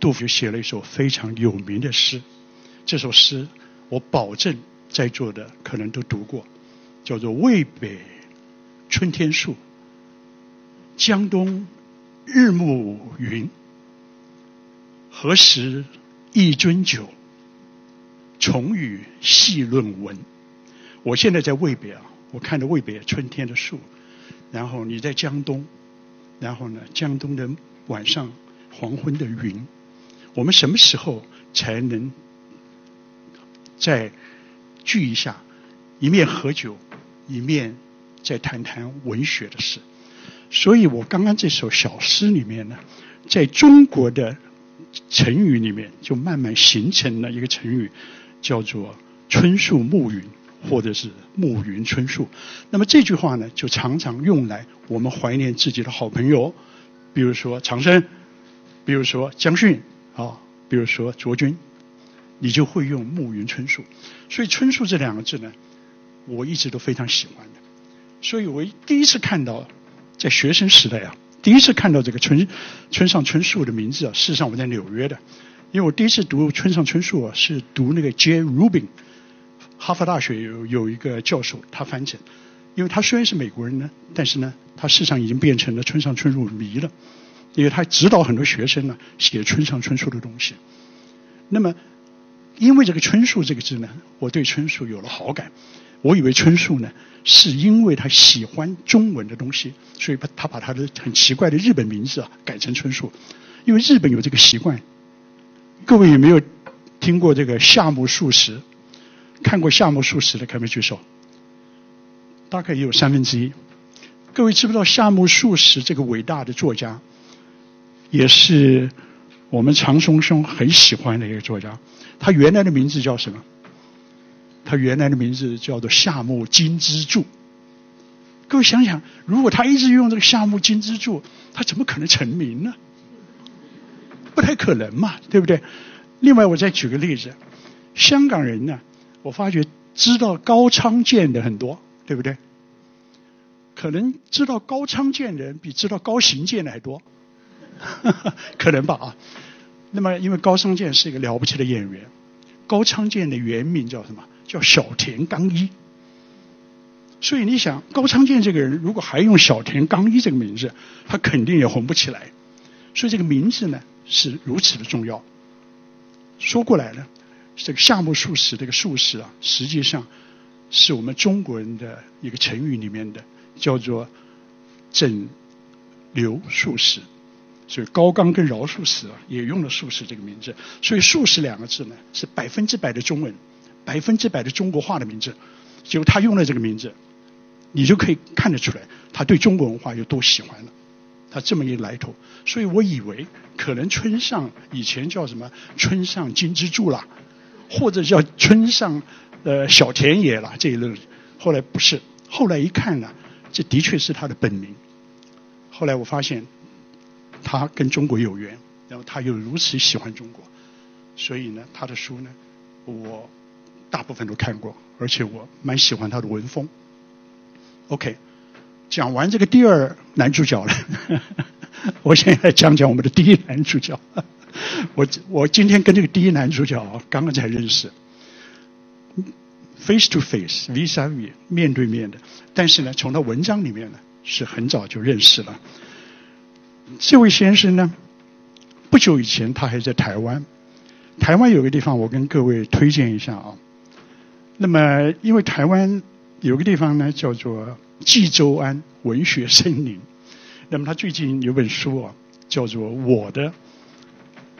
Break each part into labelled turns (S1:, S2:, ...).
S1: 杜甫写了一首非常有名的诗，这首诗我保证在座的可能都读过，叫做《渭北春天树》。江东日暮云，何时一樽酒？重与细论文。我现在在渭北啊，我看着渭北春天的树，然后你在江东，然后呢，江东的晚上黄昏的云，我们什么时候才能再聚一下，一面喝酒，一面再谈谈文学的事？所以我刚刚这首小诗里面呢，在中国的成语里面，就慢慢形成了一个成语。叫做春树暮云，或者是暮云春树。那么这句话呢，就常常用来我们怀念自己的好朋友，比如说长生，比如说江训啊，比如说卓君，你就会用暮云春树。所以春树这两个字呢，我一直都非常喜欢的。所以我第一次看到，在学生时代啊，第一次看到这个村村上春树的名字啊，事实上我在纽约的。因为我第一次读村上春树啊，是读那个 J. Rubin，哈佛大学有有一个教授他翻成，因为他虽然是美国人呢，但是呢，他事实上已经变成了村上春树迷了，因为他指导很多学生呢写村上春树的东西。那么，因为这个春树这个字呢，我对春树有了好感。我以为春树呢，是因为他喜欢中文的东西，所以把他把他的很奇怪的日本名字啊改成春树，因为日本有这个习惯。各位有没有听过这个夏目漱石？看过夏目漱石的，可以举手？大概也有三分之一。各位知不知道夏目漱石这个伟大的作家，也是我们常松兄很喜欢的一个作家。他原来的名字叫什么？他原来的名字叫做夏目金之助。各位想想，如果他一直用这个夏目金之助，他怎么可能成名呢？不太可能嘛，对不对？另外，我再举个例子，香港人呢，我发觉知道高仓健的很多，对不对？可能知道高仓健的人比知道高行健的还多，可能吧啊。那么，因为高仓健是一个了不起的演员，高仓健的原名叫什么？叫小田刚一。所以你想，高仓健这个人如果还用小田刚一这个名字，他肯定也红不起来。所以这个名字呢？是如此的重要。说过来呢，这个夏目漱石这个漱石啊，实际上是我们中国人的一个成语里面的，叫做整流漱石。所以高冈跟饶漱石啊，也用了漱石这个名字。所以漱石两个字呢，是百分之百的中文，百分之百的中国话的名字。就他用了这个名字，你就可以看得出来，他对中国文化有多喜欢了。他这么一来头，所以我以为可能村上以前叫什么村上金之助啦，或者叫村上呃小田野啦这一类，后来不是，后来一看呢，这的确是他的本名。后来我发现他跟中国有缘，然后他又如此喜欢中国，所以呢，他的书呢，我大部分都看过，而且我蛮喜欢他的文风。OK。讲完这个第二男主角了，我现在讲讲我们的第一男主角。我我今天跟这个第一男主角刚刚才认识，face to face，vis a vis，面对面的。但是呢，从他文章里面呢，是很早就认识了。这位先生呢，不久以前他还在台湾。台湾有个地方，我跟各位推荐一下啊。那么，因为台湾有个地方呢，叫做。冀州安文学森林，那么他最近有本书啊，叫做《我的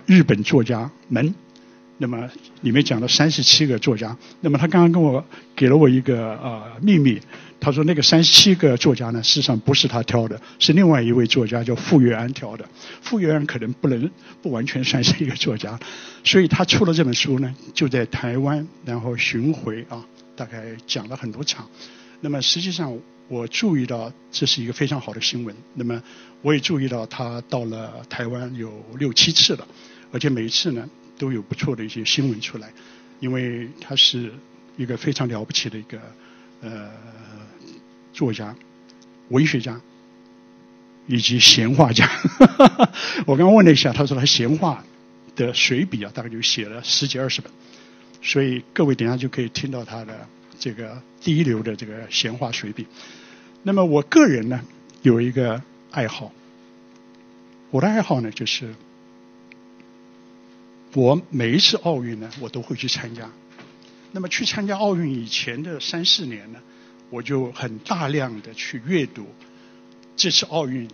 S1: 日本作家们》，那么里面讲了三十七个作家。那么他刚刚跟我给了我一个呃秘密，他说那个三十七个作家呢，事实上不是他挑的，是另外一位作家叫傅月安挑的。傅月安可能不能不完全算是一个作家，所以他出了这本书呢，就在台湾然后巡回啊，大概讲了很多场。那么实际上。我注意到这是一个非常好的新闻。那么，我也注意到他到了台湾有六七次了，而且每一次呢都有不错的一些新闻出来。因为他是一个非常了不起的一个呃作家、文学家以及闲话家。我刚刚问了一下，他说他闲话的随笔啊，大概就写了十几二十本，所以各位等下就可以听到他的这个第一流的这个闲话随笔。那么我个人呢，有一个爱好，我的爱好呢就是，我每一次奥运呢，我都会去参加。那么去参加奥运以前的三四年呢，我就很大量的去阅读这次奥运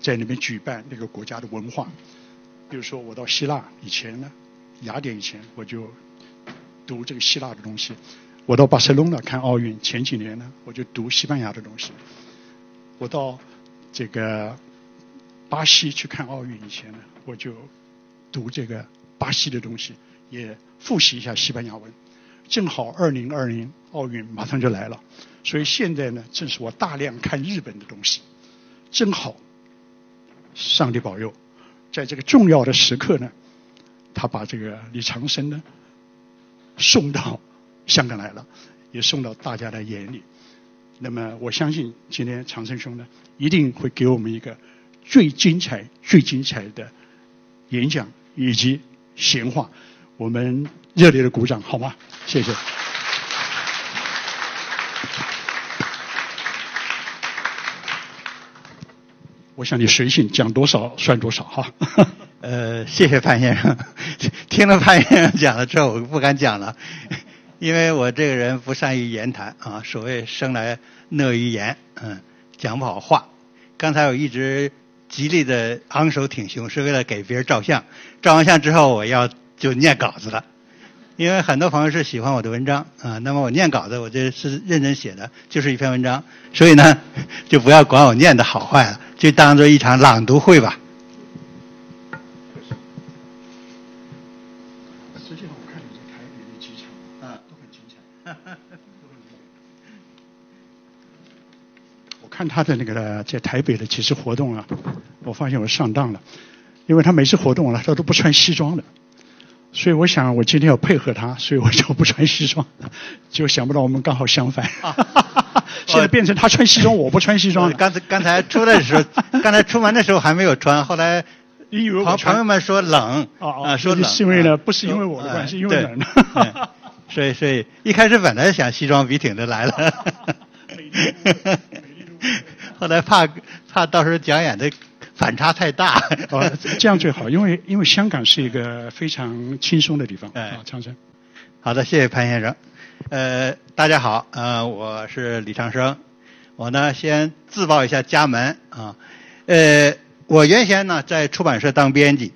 S1: 在那边举办那个国家的文化。比如说我到希腊以前呢，雅典以前我就读这个希腊的东西；我到巴塞隆那看奥运前几年呢，我就读西班牙的东西；我到这个巴西去看奥运以前呢，我就读这个巴西的东西，也复习一下西班牙文。正好二零二零奥运马上就来了，所以现在呢，正是我大量看日本的东西。正好，上帝保佑，在这个重要的时刻呢，他把这个李长生呢送到香港来了，也送到大家的眼里。那么我相信今天长生兄呢，一定会给我们一个最精彩、最精彩的演讲以及闲话。我们热烈的鼓掌好吗？谢谢。我想你随性讲多少算多少哈。
S2: 呃，谢谢潘先生。听了潘先生讲了之后，我不敢讲了，因为我这个人不善于言谈啊。所谓生来讷于言，嗯，讲不好话。刚才我一直极力的昂首挺胸，是为了给别人照相。照完相之后，我要。就念稿子了，因为很多朋友是喜欢我的文章啊。那么我念稿子，我这是认真写的，就是一篇文章。所以呢，就不要管我念的好坏了，就当做一场朗读会吧。
S1: 实际上，我看你在台北的几场啊，都很精彩。我看他的那个在台北的几次活动啊，我发现我上当了，因为他每次活动了，他都不穿西装的。所以我想，我今天要配合他，所以我就不穿西装。就想不到我们刚好相反。现在变成他穿西装，我不穿西装。
S2: 刚才刚才出来的时候，刚才出门的时候还没有穿，后来朋朋友们说冷啊，说冷。
S1: 是因为呢，不是因为我的关系，因为冷。
S2: 所以所以一开始本来想西装笔挺的来了，后来怕怕到时候讲演的。反差太大，
S1: 哦，这样最好，因为因为香港是一个非常轻松的地方。哎，长生，
S2: 好的，谢谢潘先生。呃，大家好，呃，我是李长生。我呢，先自报一下家门啊。呃，我原先呢在出版社当编辑，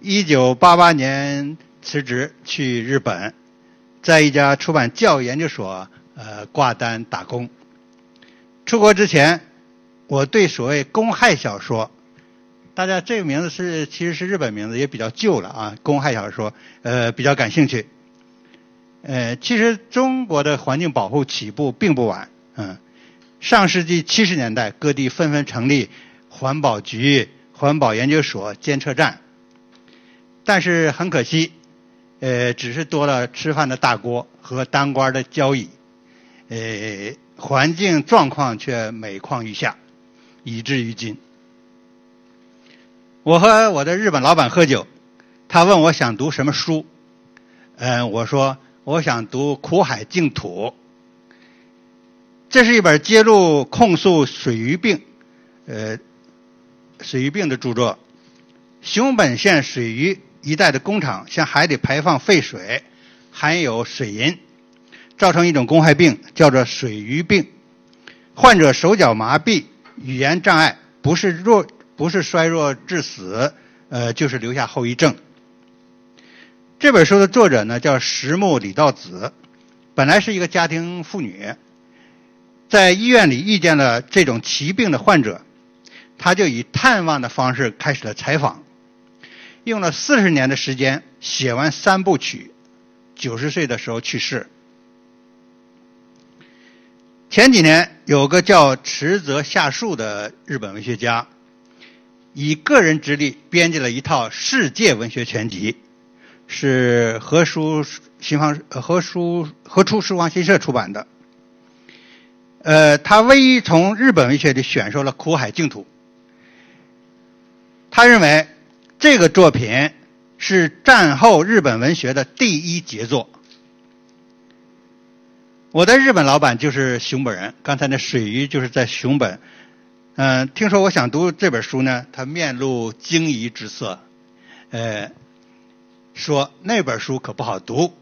S2: 一九八八年辞职去日本，在一家出版教育研究所呃挂单打工。出国之前，我对所谓公害小说。大家这个名字是其实是日本名字，也比较旧了啊。公害小说，呃，比较感兴趣。呃，其实中国的环境保护起步并不晚，嗯，上世纪七十年代，各地纷纷成立环保局、环保研究所、监测站。但是很可惜，呃，只是多了吃饭的大锅和当官的交椅，呃，环境状况却每况愈下，以至于今。我和我的日本老板喝酒，他问我想读什么书，嗯，我说我想读《苦海净土》，这是一本揭露控诉水俣病，呃，水俣病的著作。熊本县水俣一带的工厂向海里排放废水，含有水银，造成一种公害病，叫做水俣病。患者手脚麻痹，语言障碍，不是弱。不是衰弱致死，呃，就是留下后遗症。这本书的作者呢叫石木李道子，本来是一个家庭妇女，在医院里遇见了这种奇病的患者，他就以探望的方式开始了采访，用了四十年的时间写完三部曲，九十岁的时候去世。前几年有个叫池泽夏树的日本文学家。以个人之力编辑了一套世界文学全集，是何书新方何书何出书房新社出版的。呃，他唯一从日本文学里选收了《苦海净土》。他认为这个作品是战后日本文学的第一杰作。我的日本老板就是熊本人，刚才那水鱼就是在熊本。嗯，听说我想读这本书呢，他面露惊疑之色，呃，说那本书可不好读。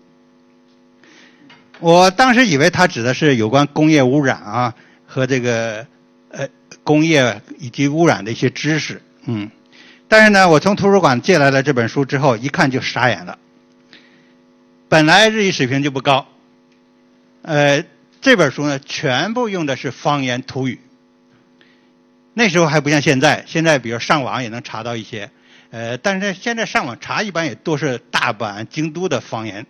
S2: 我当时以为他指的是有关工业污染啊和这个呃工业以及污染的一些知识，嗯，但是呢，我从图书馆借来了这本书之后，一看就傻眼了。本来日语水平就不高，呃，这本书呢，全部用的是方言土语。那时候还不像现在，现在比如上网也能查到一些，呃，但是现在上网查一般也都是大阪、京都的方言，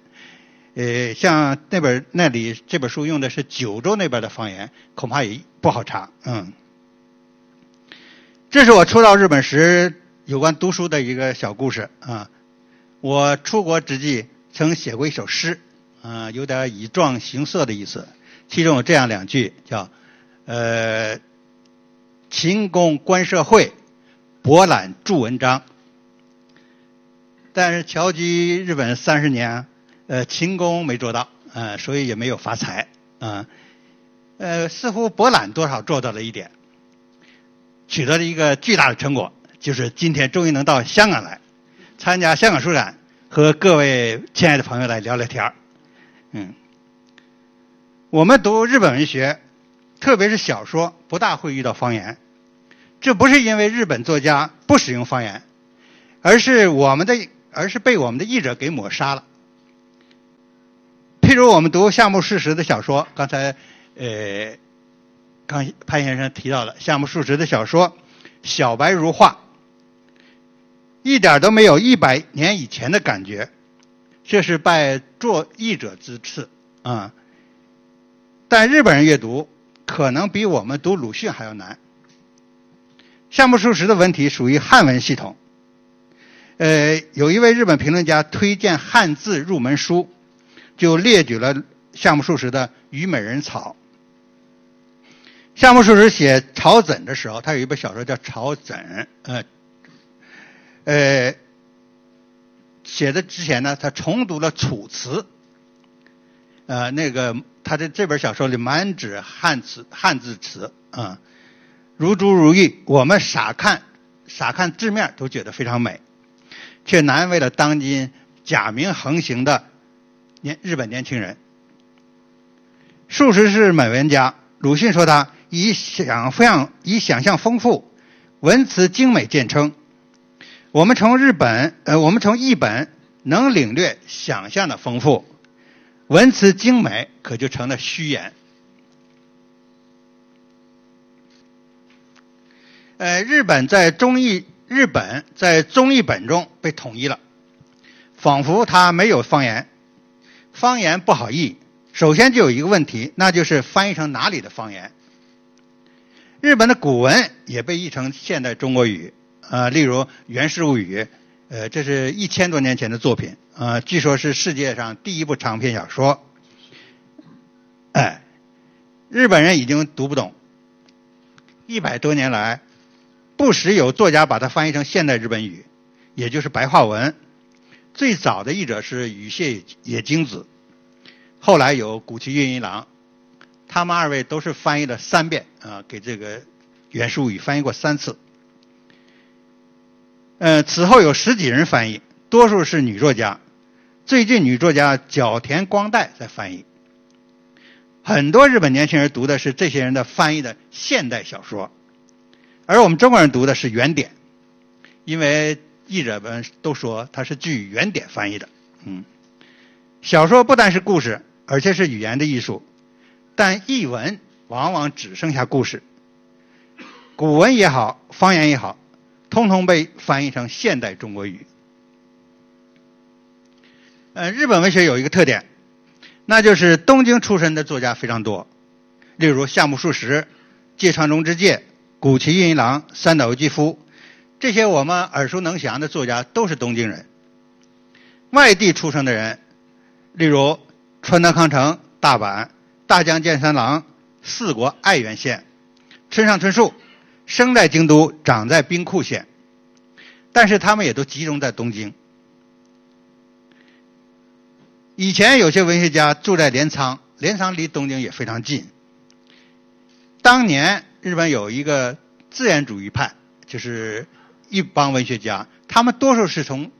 S2: 呃，像那本那里这本书用的是九州那边的方言，恐怕也不好查，嗯。这是我初到日本时有关读书的一个小故事啊。我出国之际曾写过一首诗，啊，有点以状行色的意思，其中有这样两句，叫呃。勤工观社会，博览著文章。但是侨居日本三十年，呃，勤工没做到，呃，所以也没有发财，啊，呃，似乎博览多少做到了一点，取得了一个巨大的成果，就是今天终于能到香港来，参加香港书展，和各位亲爱的朋友来聊聊天。嗯，我们读日本文学，特别是小说，不大会遇到方言。这不是因为日本作家不使用方言，而是我们的，而是被我们的译者给抹杀了。譬如我们读夏目漱石的小说，刚才呃，刚潘先生提到了夏目漱石的小说《小白如画》，一点都没有一百年以前的感觉，这是拜作译者之赐啊。但日本人阅读可能比我们读鲁迅还要难。夏目漱石的文体属于汉文系统。呃，有一位日本评论家推荐汉字入门书，就列举了夏目漱石的《虞美人草》。夏目漱石写《草枕》的时候，他有一本小说叫《草枕》。呃，呃，写的之前呢，他重读了《楚辞》。呃，那个他的这本小说里满纸汉词、汉字词啊。如珠如玉，我们傻看傻看字面都觉得非常美，却难为了当今假名横行的年日本年轻人。数十是美文家，鲁迅说他以想象以想象丰富，文辞精美见称。我们从日本呃，我们从译本能领略想象的丰富，文辞精美可就成了虚言。呃，日本在中译日本在中译本中被统一了，仿佛它没有方言，方言不好译。首先就有一个问题，那就是翻译成哪里的方言？日本的古文也被译成现代中国语，啊，例如《源氏物语》，呃，这是一千多年前的作品，啊，据说是世界上第一部长篇小说。哎，日本人已经读不懂，一百多年来。不时有作家把它翻译成现代日本语，也就是白话文。最早的译者是羽谢野精子，后来有古崎韵一郎，他们二位都是翻译了三遍啊，给这个原书语翻译过三次。呃，此后有十几人翻译，多数是女作家。最近女作家角田光代在翻译。很多日本年轻人读的是这些人的翻译的现代小说。而我们中国人读的是原点，因为译者们都说它是据原点翻译的。嗯，小说不单是故事，而且是语言的艺术，但译文往往只剩下故事。古文也好，方言也好，通通被翻译成现代中国语。呃，日本文学有一个特点，那就是东京出身的作家非常多，例如夏目漱石、芥川龙之介。古崎韵一郎、三岛由纪夫，这些我们耳熟能详的作家都是东京人。外地出生的人，例如川端康成、大阪、大江健三郎、四国爱媛县、村上春树，生在京都，长在兵库县，但是他们也都集中在东京。以前有些文学家住在镰仓，镰仓离东京也非常近。当年日本有一个自然主义派，就是一帮文学家，他们多数是从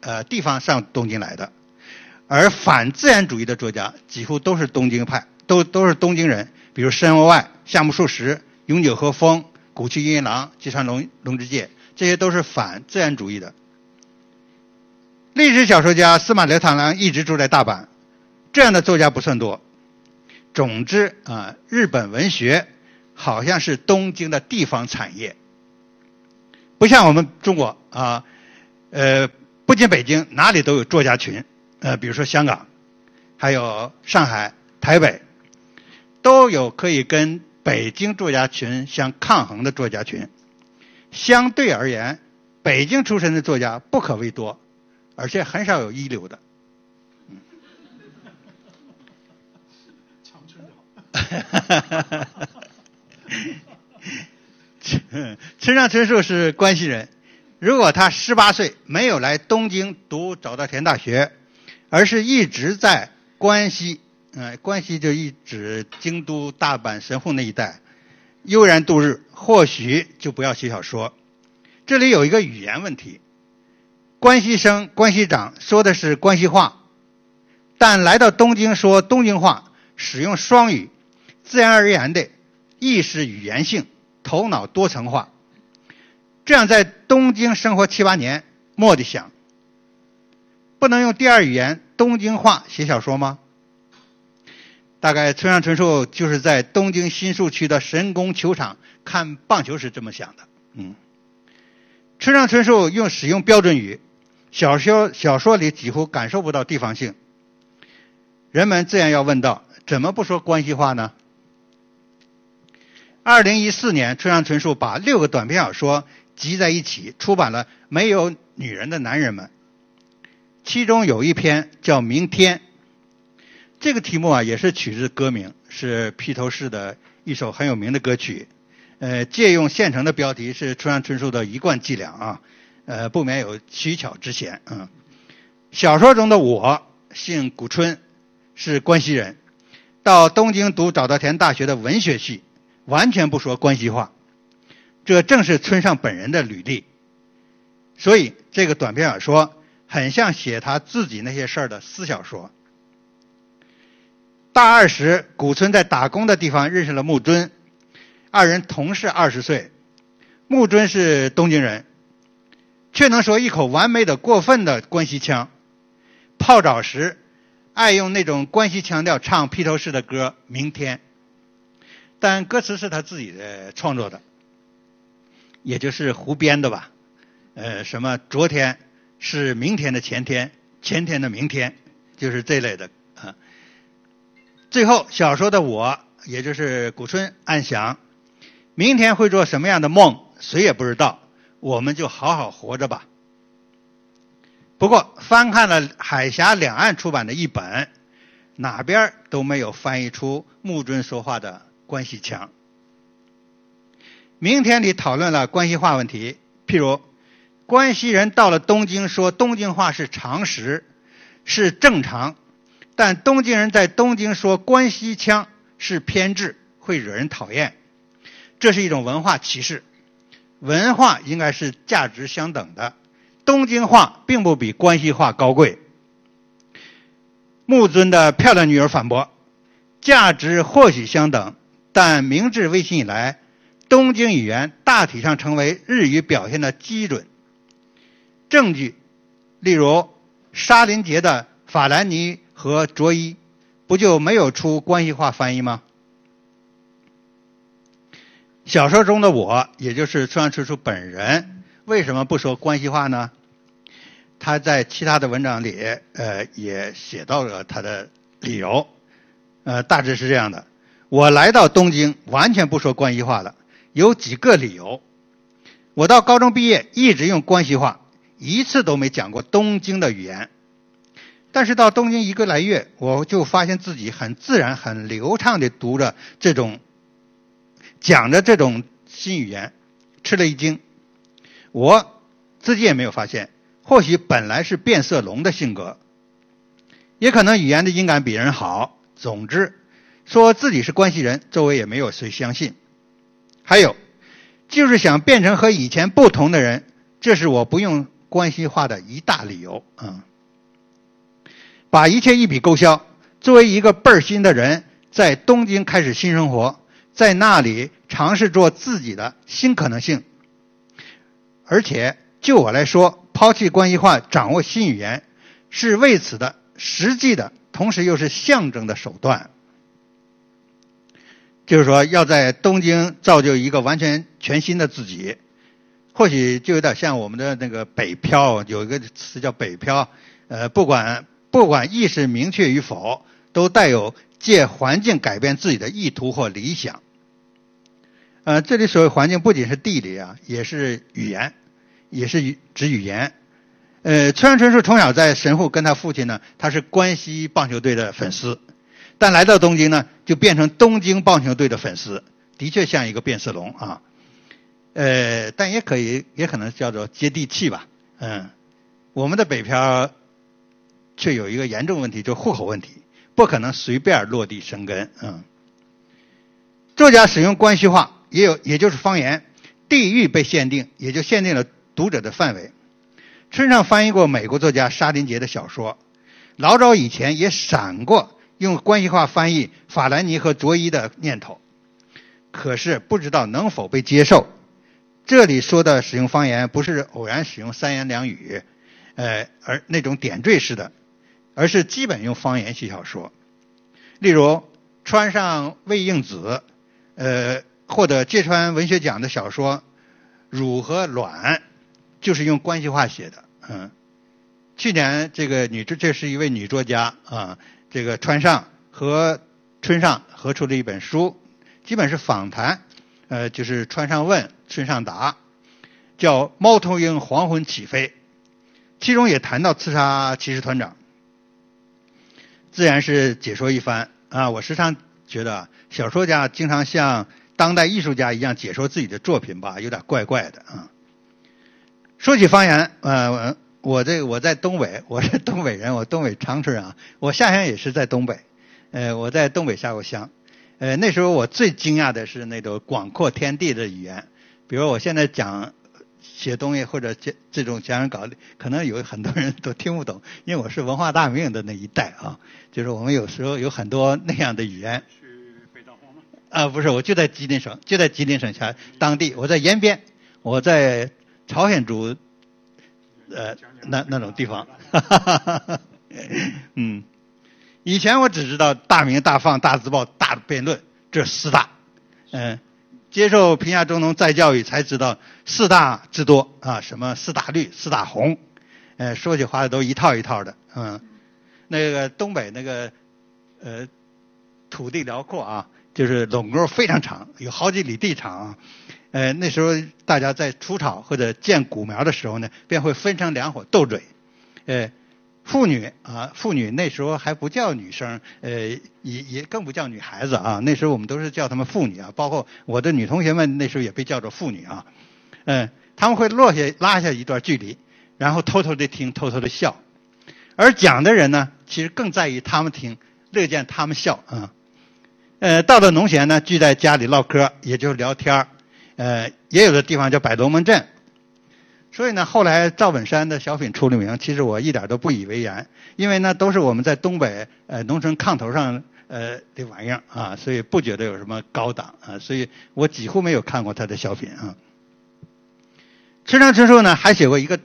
S2: 呃地方上东京来的，而反自然主义的作家几乎都是东京派，都都是东京人，比如申外、夏目漱石、永久和风、古崎阴郎、吉川龙龙之介，这些都是反自然主义的。历史小说家司马辽太郎一直住在大阪，这样的作家不算多。总之啊，日本文学好像是东京的地方产业，不像我们中国啊，呃，不仅北京，哪里都有作家群，呃，比如说香港，还有上海、台北，都有可以跟北京作家群相抗衡的作家群。相对而言，北京出身的作家不可谓多。而且很少有一流的。
S1: 长春
S2: 的好。村上春树是关西人，如果他十八岁没有来东京读早稻田大学，而是一直在关西，嗯，关西就一直京都、大阪、神户那一带悠然度日，或许就不要写小说。这里有一个语言问题。关西生、关西长说的是关西话，但来到东京说东京话，使用双语，自然而然的意识语言性，头脑多层化。这样在东京生活七八年，蓦地想，不能用第二语言东京话写小说吗？大概村上春树就是在东京新宿区的神宫球场看棒球时这么想的。嗯，村上春树用使用标准语。小说小说里几乎感受不到地方性，人们自然要问到：怎么不说关系话呢？二零一四年，村上春树把六个短篇小说集在一起出版了《没有女人的男人们》，其中有一篇叫《明天》。这个题目啊，也是取自歌名，是披头士的一首很有名的歌曲。呃，借用现成的标题是村上春树的一贯伎俩啊。呃，不免有取巧之嫌。嗯，小说中的我姓古春，是关西人，到东京读早稻田大学的文学系，完全不说关西话。这正是村上本人的履历。所以这个短篇小说很像写他自己那些事儿的私小说。大二时，古村在打工的地方认识了木尊，二人同是二十岁。木尊是东京人。却能说一口完美的过分的关西腔，泡澡时爱用那种关西腔调唱披头士的歌《明天》，但歌词是他自己的创作的，也就是胡编的吧？呃，什么昨天是明天的前天，前天的明天，就是这类的啊。最后小说的我，也就是古春暗想，明天会做什么样的梦，谁也不知道。我们就好好活着吧。不过翻看了海峡两岸出版的译本，哪边都没有翻译出木尊说话的关系强。明天里讨论了关系化问题，譬如关西人到了东京说东京话是常识，是正常，但东京人在东京说关西腔是偏执，会惹人讨厌，这是一种文化歧视。文化应该是价值相等的，东京话并不比关西话高贵。木尊的漂亮女儿反驳：价值或许相等，但明治维新以来，东京语言大体上成为日语表现的基准。证据，例如沙林杰的法兰尼和卓伊，不就没有出关系化翻译吗？小说中的我，也就是村上春树本人，为什么不说关系话呢？他在其他的文章里，呃，也写到了他的理由，呃，大致是这样的：我来到东京，完全不说关西话了，有几个理由。我到高中毕业，一直用关系话，一次都没讲过东京的语言。但是到东京一个来月，我就发现自己很自然、很流畅地读着这种。讲着这种新语言，吃了一惊。我自己也没有发现，或许本来是变色龙的性格。也可能语言的音感比人好。总之，说自己是关系人，周围也没有谁相信。还有，就是想变成和以前不同的人，这是我不用关系化的一大理由。嗯，把一切一笔勾销。作为一个倍儿新的人，在东京开始新生活，在那里尝试做自己的新可能性。而且，就我来说，抛弃关系化，掌握新语言，是为此的实际的，同时又是象征的手段。就是说，要在东京造就一个完全全新的自己，或许就有点像我们的那个北漂，有一个词叫北漂。呃，不管不管意识明确与否。都带有借环境改变自己的意图或理想。呃，这里所谓环境不仅是地理啊，也是语言，也是指语言。呃，村上春树从小在神户跟他父亲呢，他是关西棒球队的粉丝，但来到东京呢，就变成东京棒球队的粉丝，的确像一个变色龙啊。呃，但也可以，也可能叫做接地气吧。嗯，我们的北漂却有一个严重问题，就户口问题。不可能随便落地生根，嗯。作家使用关系化，也有，也就是方言，地域被限定，也就限定了读者的范围。村上翻译过美国作家沙林杰的小说，老早以前也闪过用关系化翻译法兰尼和卓伊的念头，可是不知道能否被接受。这里说的使用方言，不是偶然使用三言两语，呃，而那种点缀式的。而是基本用方言写小说，例如川上未应子，呃，获得芥川文学奖的小说《乳和卵》，就是用关系化写的。嗯，去年这个女，这是一位女作家啊，这个川上和村上合出了一本书，基本是访谈，呃，就是川上问，村上答，叫《猫头鹰黄昏起飞》，其中也谈到刺杀骑士团长。自然是解说一番啊！我时常觉得小说家经常像当代艺术家一样解说自己的作品吧，有点怪怪的啊。说起方言，呃，我这我在东北，我是东北人，我东北长春人啊。我下乡也是在东北，呃，我在东北下过乡。呃，那时候我最惊讶的是那种广阔天地的语言，比如我现在讲。写东西或者这这种讲稿，可能有很多人都听不懂，因为我是文化大革命的那一代啊。就是我们有时候有很多那样的语言。
S1: 是北大荒吗？
S2: 啊，不是，我就在吉林省，就在吉林省下当地，我在延边，我在朝鲜族，呃，那那种地方。嗯，以前我只知道大明、大放、大字报、大辩论这四大，嗯。接受贫下中农再教育，才知道四大之多啊，什么四大绿、四大红，呃，说起话来都一套一套的，嗯，那个东北那个呃土地辽阔啊，就是垄沟非常长，有好几里地长，呃，那时候大家在除草或者建谷苗的时候呢，便会分成两伙斗嘴，呃。妇女啊，妇女那时候还不叫女生，呃，也也更不叫女孩子啊。那时候我们都是叫她们妇女啊，包括我的女同学们那时候也被叫做妇女啊。嗯，他们会落下拉下一段距离，然后偷偷的听，偷偷的笑。而讲的人呢，其实更在意他们听，乐见他们笑啊。呃，到了农闲呢，聚在家里唠嗑，也就是聊天呃，也有的地方叫摆龙门阵。所以呢，后来赵本山的小品出了名，其实我一点都不以为然，因为呢都是我们在东北呃农村炕头上呃的玩意儿啊，所以不觉得有什么高档啊，所以我几乎没有看过他的小品啊。村上春树呢还写过一个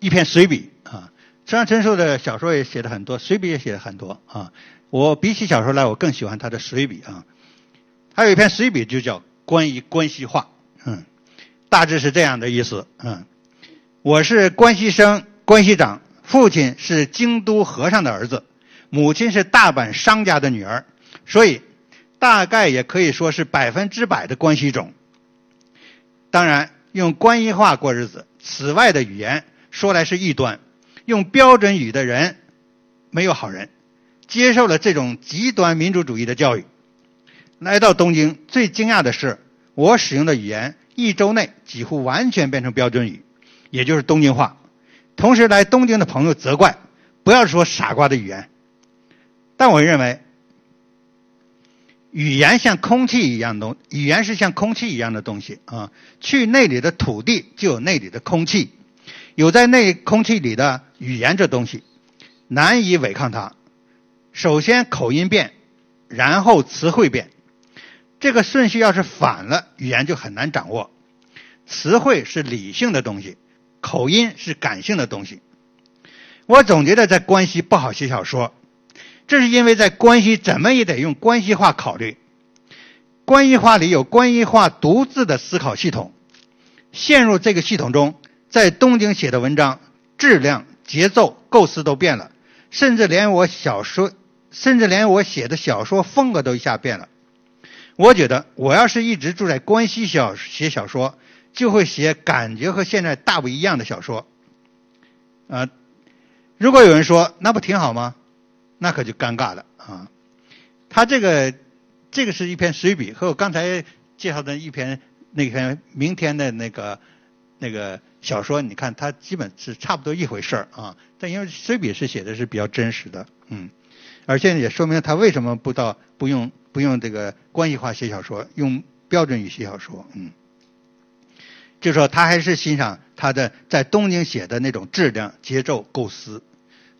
S2: 一篇随笔啊，村上春树的小说也写的很多，随笔也写的很多啊。我比起小说来，我更喜欢他的随笔啊。还有一篇随笔就叫关于关系化，大致是这样的意思，嗯。我是关西生关西长，父亲是京都和尚的儿子，母亲是大阪商家的女儿，所以大概也可以说是百分之百的关西种。当然，用关西话过日子，此外的语言说来是异端。用标准语的人没有好人，接受了这种极端民主主义的教育。来到东京，最惊讶的是，我使用的语言一周内几乎完全变成标准语。也就是东京话，同时来东京的朋友责怪，不要说傻瓜的语言，但我认为，语言像空气一样东，语言是像空气一样的东西啊。去那里的土地，就有那里的空气，有在那空气里的语言这东西，难以违抗它。首先口音变，然后词汇变，这个顺序要是反了，语言就很难掌握。词汇是理性的东西，口音是感性的东西。我总觉得在关西不好写小说。这是因为在关西怎么也得用关西话考虑，关西话里有关西话独自的思考系统，陷入这个系统中，在东京写的文章质量、节奏、构思都变了，甚至连我小说，甚至连我写的小说风格都一下变了。我觉得我要是一直住在关西小写小说，就会写感觉和现在大不一样的小说。啊，如果有人说那不挺好吗？那可就尴尬了啊！他这个这个是一篇随笔，和我刚才介绍的一篇那篇明天的那个那个小说，你看它基本是差不多一回事儿啊。但因为随笔是写的是比较真实的，嗯，而且也说明他为什么不到不用不用这个关系化写小说，用标准语写小说，嗯，就说他还是欣赏他的在东京写的那种质量、节奏、构思，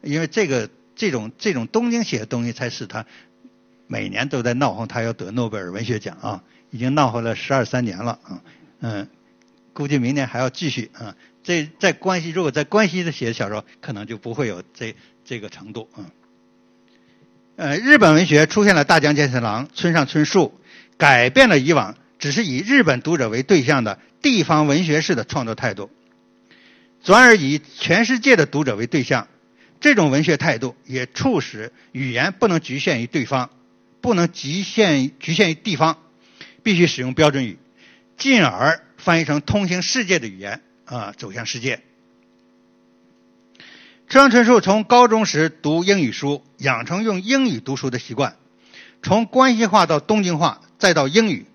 S2: 因为这个。这种这种东京写的东西，才使他每年都在闹哄他要得诺贝尔文学奖啊！已经闹哄了十二三年了啊，嗯，估计明年还要继续啊。这在关系，如果在关系的写小说，可能就不会有这这个程度啊。呃，日本文学出现了大江健三郎、村上春树，改变了以往只是以日本读者为对象的地方文学式的创作态度，转而以全世界的读者为对象。这种文学态度也促使语言不能局限于对方，不能局限局限于地方，必须使用标准语，进而翻译成通行世界的语言啊，走向世界。村上春树从高中时读英语书，养成用英语读书的习惯，从关系化到东京话，再到英语，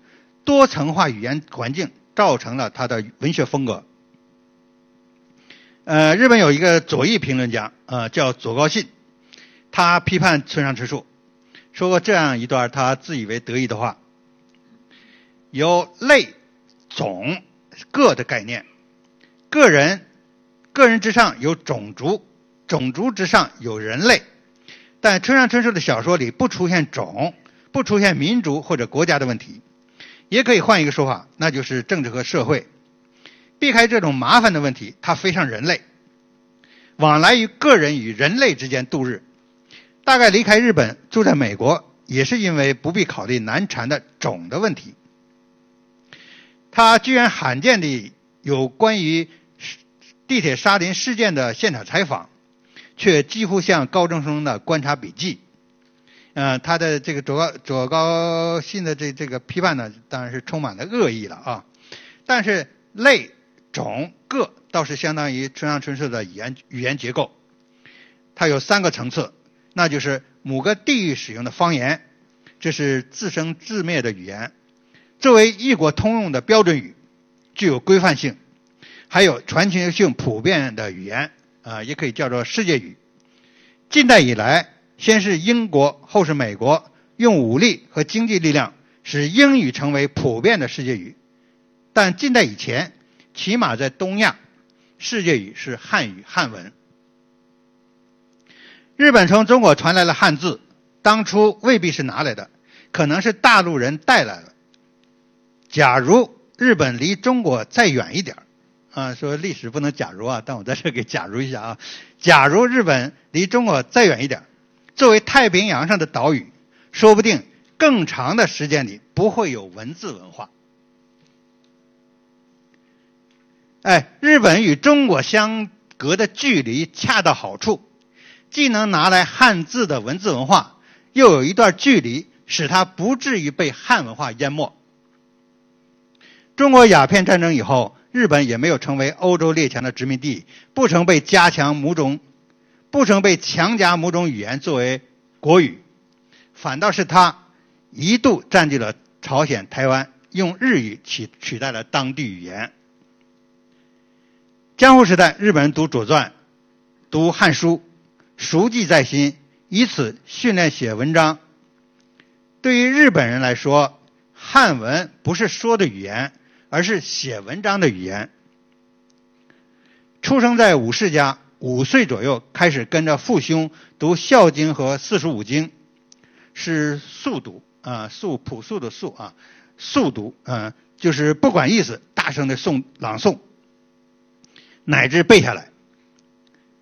S2: 多层化语言环境造成了他的文学风格。呃，日本有一个左翼评论家，呃，叫左高信，他批判村上春树，说过这样一段他自以为得意的话：有类、种、个的概念，个人，个人之上有种族，种族之上有人类，但村上春树的小说里不出现种，不出现民族或者国家的问题，也可以换一个说法，那就是政治和社会。避开这种麻烦的问题，他非常人类，往来于个人与人类之间度日。大概离开日本住在美国，也是因为不必考虑难缠的种的问题。他居然罕见地有关于地铁沙林事件的现场采访，却几乎像高中生的观察笔记。呃，他的这个左左高信的这这个批判呢，当然是充满了恶意了啊。但是类。种个倒是相当于村上春树的语言语言结构，它有三个层次，那就是某个地域使用的方言，这是自生自灭的语言，作为异国通用的标准语，具有规范性；还有全球性普遍的语言，啊，也可以叫做世界语。近代以来，先是英国，后是美国，用武力和经济力量使英语成为普遍的世界语，但近代以前。起码在东亚，世界语是汉语汉文。日本从中国传来了汉字，当初未必是拿来的，可能是大陆人带来的。假如日本离中国再远一点啊，说历史不能假如啊，但我在这给假如一下啊。假如日本离中国再远一点作为太平洋上的岛屿，说不定更长的时间里不会有文字文化。哎，日本与中国相隔的距离恰到好处，既能拿来汉字的文字文化，又有一段距离使它不至于被汉文化淹没。中国鸦片战争以后，日本也没有成为欧洲列强的殖民地，不曾被加强某种，不曾被强加某种语言作为国语，反倒是他一度占据了朝鲜、台湾，用日语取取代了当地语言。江户时代，日本人读《左传》、读《汉书》，熟记在心，以此训练写文章。对于日本人来说，汉文不是说的语言，而是写文章的语言。出生在武士家，五岁左右开始跟着父兄读《孝经》和四书五经，是速读啊，速朴素的速啊，速读啊，就是不管意思，大声的诵朗诵，乃至背下来。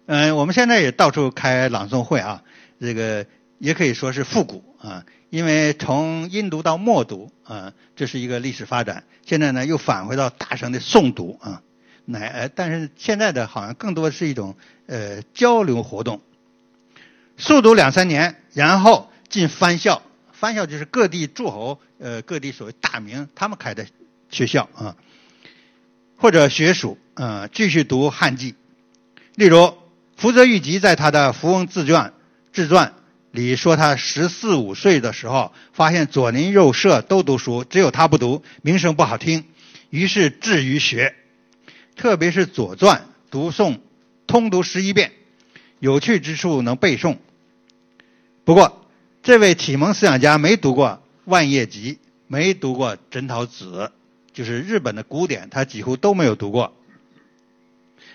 S2: 嗯，我们现在也到处开朗诵会啊，这个也可以说是复古啊，因为从音读到默读啊，这是一个历史发展。现在呢，又返回到大声的诵读啊，乃但是现在的好像更多的是一种呃交流活动。速读两三年，然后进藩校，藩校就是各地诸侯呃各地所谓大名他们开的学校啊，或者学塾啊，继续读汉记，例如。福泽谕吉在他的《福翁自传》自传里说，他十四五岁的时候，发现左邻右舍都读书，只有他不读，名声不好听，于是至于学，特别是《左传》，读诵通读十一遍，有趣之处能背诵。不过，这位启蒙思想家没读过万叶集，没读过枕草子，就是日本的古典，他几乎都没有读过。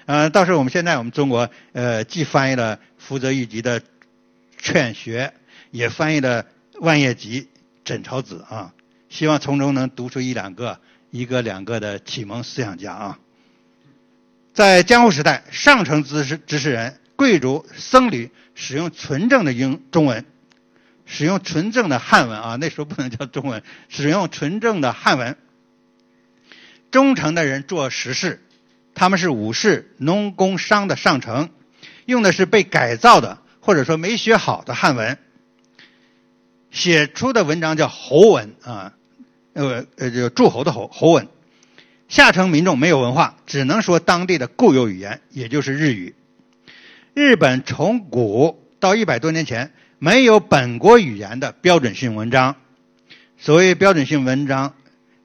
S2: 呃，倒是我们现在我们中国，呃，既翻译了福泽谕吉的《劝学》，也翻译了万叶集、枕草子啊，希望从中能读出一两个、一个两个的启蒙思想家啊。在江户时代，上层知识知识人、贵族、僧侣使用纯正的英中文，使用纯正的汉文啊，那时候不能叫中文，使用纯正的汉文。中层的人做实事。他们是武士、农工商的上层，用的是被改造的或者说没学好的汉文，写出的文章叫侯文啊，呃呃，就诸侯的侯侯文。下层民众没有文化，只能说当地的固有语言，也就是日语。日本从古到一百多年前没有本国语言的标准性文章。所谓标准性文章，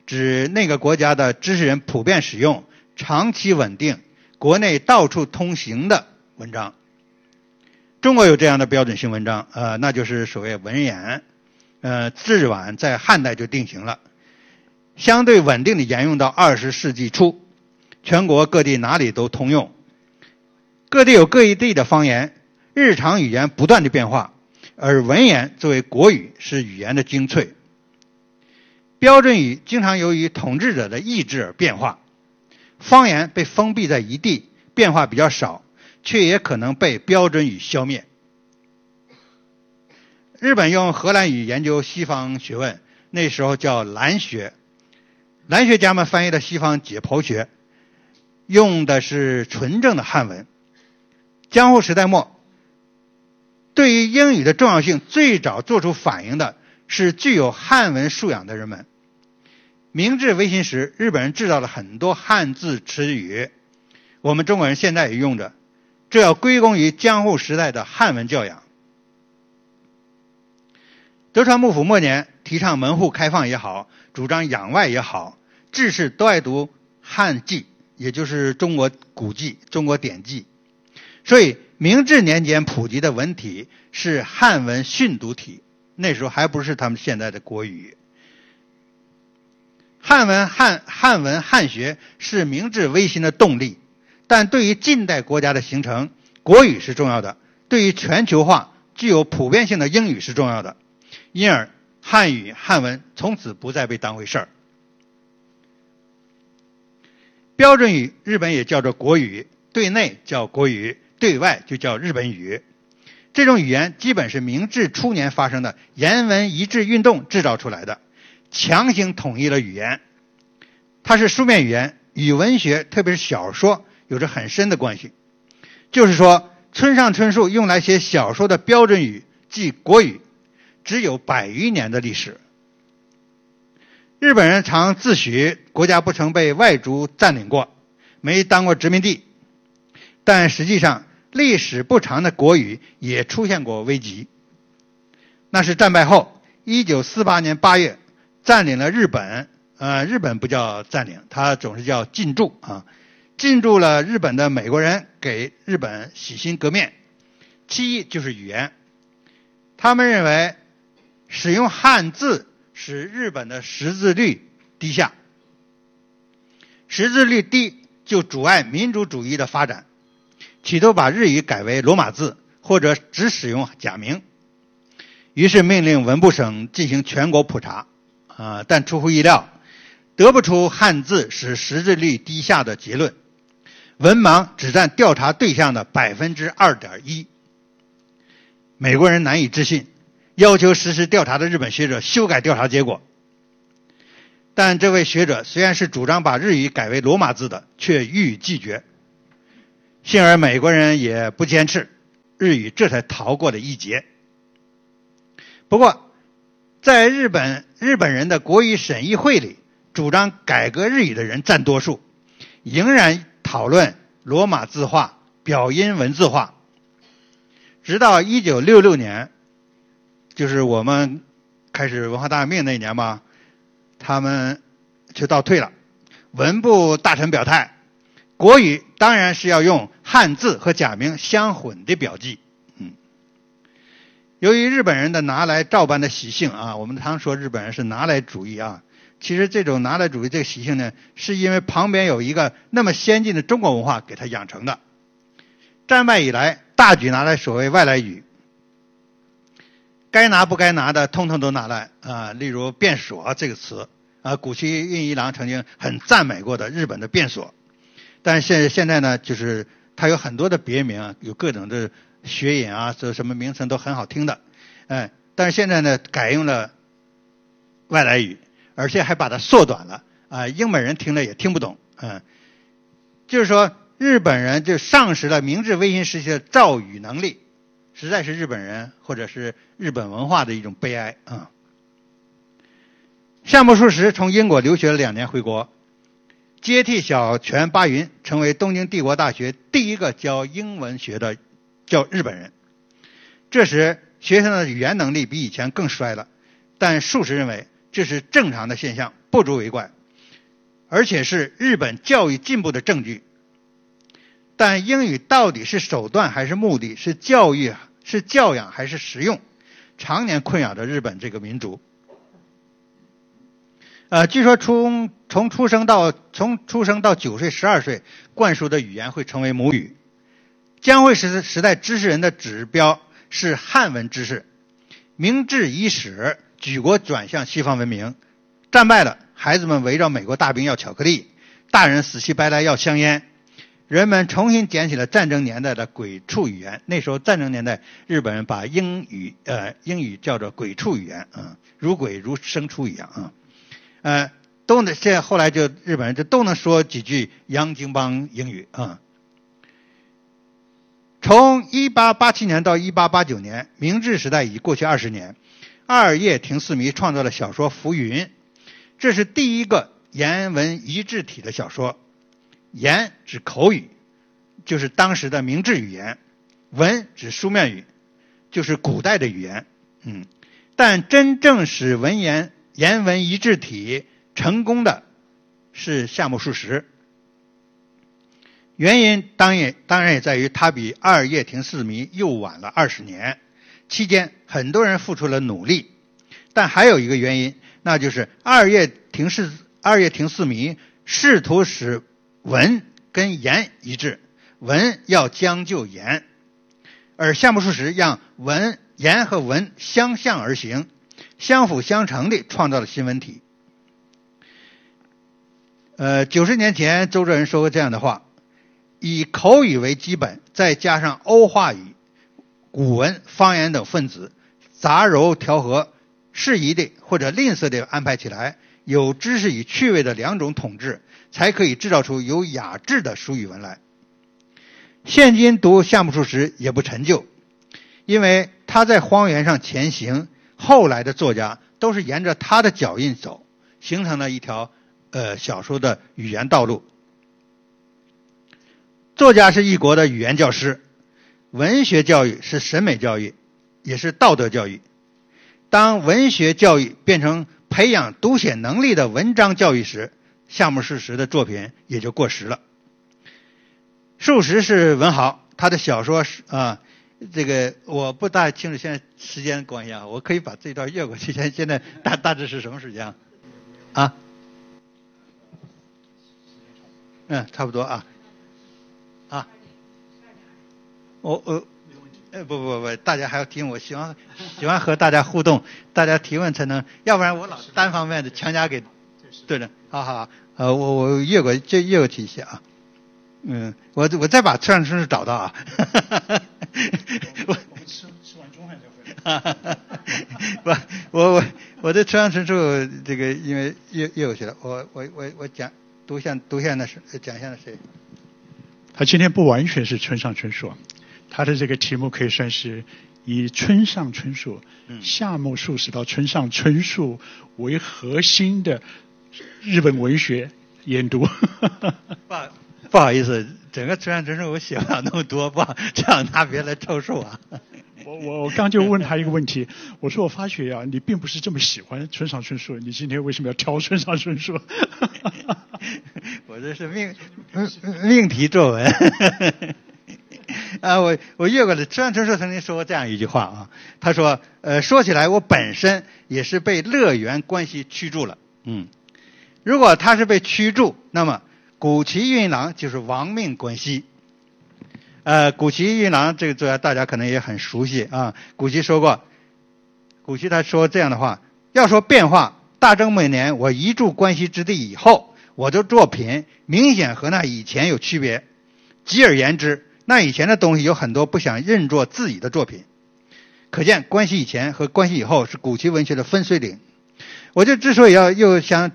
S2: 指那个国家的知识人普遍使用。长期稳定、国内到处通行的文章，中国有这样的标准性文章，呃，那就是所谓文言，呃，至晚在汉代就定型了，相对稳定的沿用到二十世纪初，全国各地哪里都通用，各地有各一地的方言，日常语言不断的变化，而文言作为国语是语言的精粹，标准语经常由于统治者的意志而变化。方言被封闭在一地，变化比较少，却也可能被标准语消灭。日本用荷兰语研究西方学问，那时候叫兰学。兰学家们翻译的西方解剖学，用的是纯正的汉文。江户时代末，对于英语的重要性最早做出反应的是具有汉文素养的人们。明治维新时，日本人制造了很多汉字词语，我们中国人现在也用着，这要归功于江户时代的汉文教养。德川幕府末年，提倡门户开放也好，主张养外也好，志士都爱读汉记，也就是中国古记、中国典籍。所以，明治年间普及的文体是汉文训读体，那时候还不是他们现在的国语。汉文汉汉文汉学是明治维新的动力，但对于近代国家的形成，国语是重要的；对于全球化、具有普遍性的英语是重要的。因而，汉语汉文从此不再被当回事儿。标准语日本也叫做国语，对内叫国语，对外就叫日本语。这种语言基本是明治初年发生的言文一致运动制造出来的。强行统一了语言，它是书面语言，与文学，特别是小说，有着很深的关系。就是说，村上春树用来写小说的标准语，即国语，只有百余年的历史。日本人常自诩国家不曾被外族占领过，没当过殖民地，但实际上历史不长的国语也出现过危机。那是战败后，一九四八年八月。占领了日本，呃，日本不叫占领，它总是叫进驻啊。进驻了日本的美国人给日本洗心革面，其一就是语言。他们认为使用汉字使日本的识字率低下，识字率低就阻碍民族主义的发展，企图把日语改为罗马字或者只使用假名。于是命令文部省进行全国普查，啊，但出乎意料，得不出汉字使识字率低下的结论，文盲只占调查对象的百分之二点一。美国人难以置信，要求实施调查的日本学者修改调查结果，但这位学者虽然是主张把日语改为罗马字的，却予以拒绝。幸而美国人也不坚持，日语这才逃过了一劫。不过，在日本日本人的国语审议会里，主张改革日语的人占多数，仍然讨论罗马字化、表音文字化。直到一九六六年，就是我们开始文化大革命那一年嘛，他们就倒退了。文部大臣表态，国语当然是要用汉字和假名相混的表记。由于日本人的拿来照搬的习性啊，我们常说日本人是拿来主义啊。其实这种拿来主义这个习性呢，是因为旁边有一个那么先进的中国文化给他养成的。战败以来，大举拿来所谓外来语，该拿不该拿的，通通都拿来啊。例如“变所”这个词啊，古希运一郎曾经很赞美过的日本的变所，但是现现在呢，就是它有很多的别名，有各种的。学引啊，这什么名称都很好听的，哎，但是现在呢，改用了外来语，而且还把它缩短了啊，英美人听了也听不懂，嗯，就是说日本人就丧失了明治维新时期的造语能力，实在是日本人或者是日本文化的一种悲哀啊。夏目漱石从英国留学了两年回国，接替小泉八云，成为东京帝国大学第一个教英文学的。叫日本人，这时学生的语言能力比以前更衰了，但术士认为这是正常的现象，不足为怪，而且是日本教育进步的证据。但英语到底是手段还是目的？是教育是教养还是实用？常年困扰着日本这个民族。呃，据说从从出生到从出生到九岁十二岁，灌输的语言会成为母语。江户时时代知识人的指标是汉文知识。明治伊始，举国转向西方文明，战败了，孩子们围绕美国大兵要巧克力，大人死乞白赖要香烟，人们重新捡起了战争年代的鬼畜语言。那时候战争年代，日本人把英语呃英语叫做鬼畜语言啊，如鬼如牲畜一样啊，呃都能现在后来就日本人就都能说几句洋泾浜英语啊。从1887年到1889年，明治时代已过去二十年。二叶亭四迷创造了小说《浮云》，这是第一个言文一致体的小说。言指口语，就是当时的明治语言；文指书面语，就是古代的语言。嗯，但真正使文言言文一致体成功的是夏目漱石。原因当然当然也在于他比二叶亭四迷又晚了二十年，期间很多人付出了努力，但还有一个原因，那就是二叶亭四二叶亭四迷试图使文跟言一致，文要将就言，而夏目漱石让文言和文相向而行，相辅相成的创造了新文体。呃，九十年前周作人说过这样的话。以口语为基本，再加上欧化语、古文、方言等分子，杂糅调和，适宜的或者吝啬的安排起来，有知识与趣味的两种统治，才可以制造出有雅致的书语文来。现今读夏目漱石也不陈旧，因为他在荒原上前行，后来的作家都是沿着他的脚印走，形成了一条呃小说的语言道路。作家是一国的语言教师，文学教育是审美教育，也是道德教育。当文学教育变成培养读写能力的文章教育时，夏目漱石的作品也就过时了。漱石是文豪，他的小说是啊，这个我不大清楚现在时间关系啊，我可以把这段越过去。现现在大大致是什么时间啊？啊？嗯，差不多啊。啊？我我，哎不不不，大家还要听，我喜欢喜欢和大家互动，大家提问才能，要不然我老单方面的强加给对的。好好，呃，我我越过就越过去一些啊。嗯，我我再把村上春树找到啊。
S1: 我我们吃吃完中饭再回来。
S2: 不，我我我对村上春树这个因为越越过去了，我我我我讲读一下读一下那是讲一下那谁。
S1: 他今天不完全是村上春树，他的这个题目可以算是以村上春树、夏目漱石到村上春树为核心的日本文学研读。
S2: 不不好意思，整个村上春树我写不了那么多，不好这样拿别人来凑数啊。
S1: 我我我刚就问他一个问题，我说我发觉呀，你并不是这么喜欢村上春树，你今天为什么要挑村上春树？
S2: 我这是命命题作文。啊，我我越过了。村上春树曾经说过这样一句话啊，他说：“呃，说起来，我本身也是被乐园关系驱逐了。嗯，如果他是被驱逐，那么古奇运郎就是亡命关系。呃，古奇运郎这个作家大家可能也很熟悉啊。古奇说过，古奇他说这样的话：要说变化，大正每年我移住关西之地以后。”我的作品明显和那以前有区别，极而言之，那以前的东西有很多不想认作自己的作品，可见关系以前和关系以后是古籍文学的分水岭。我就之所以要又想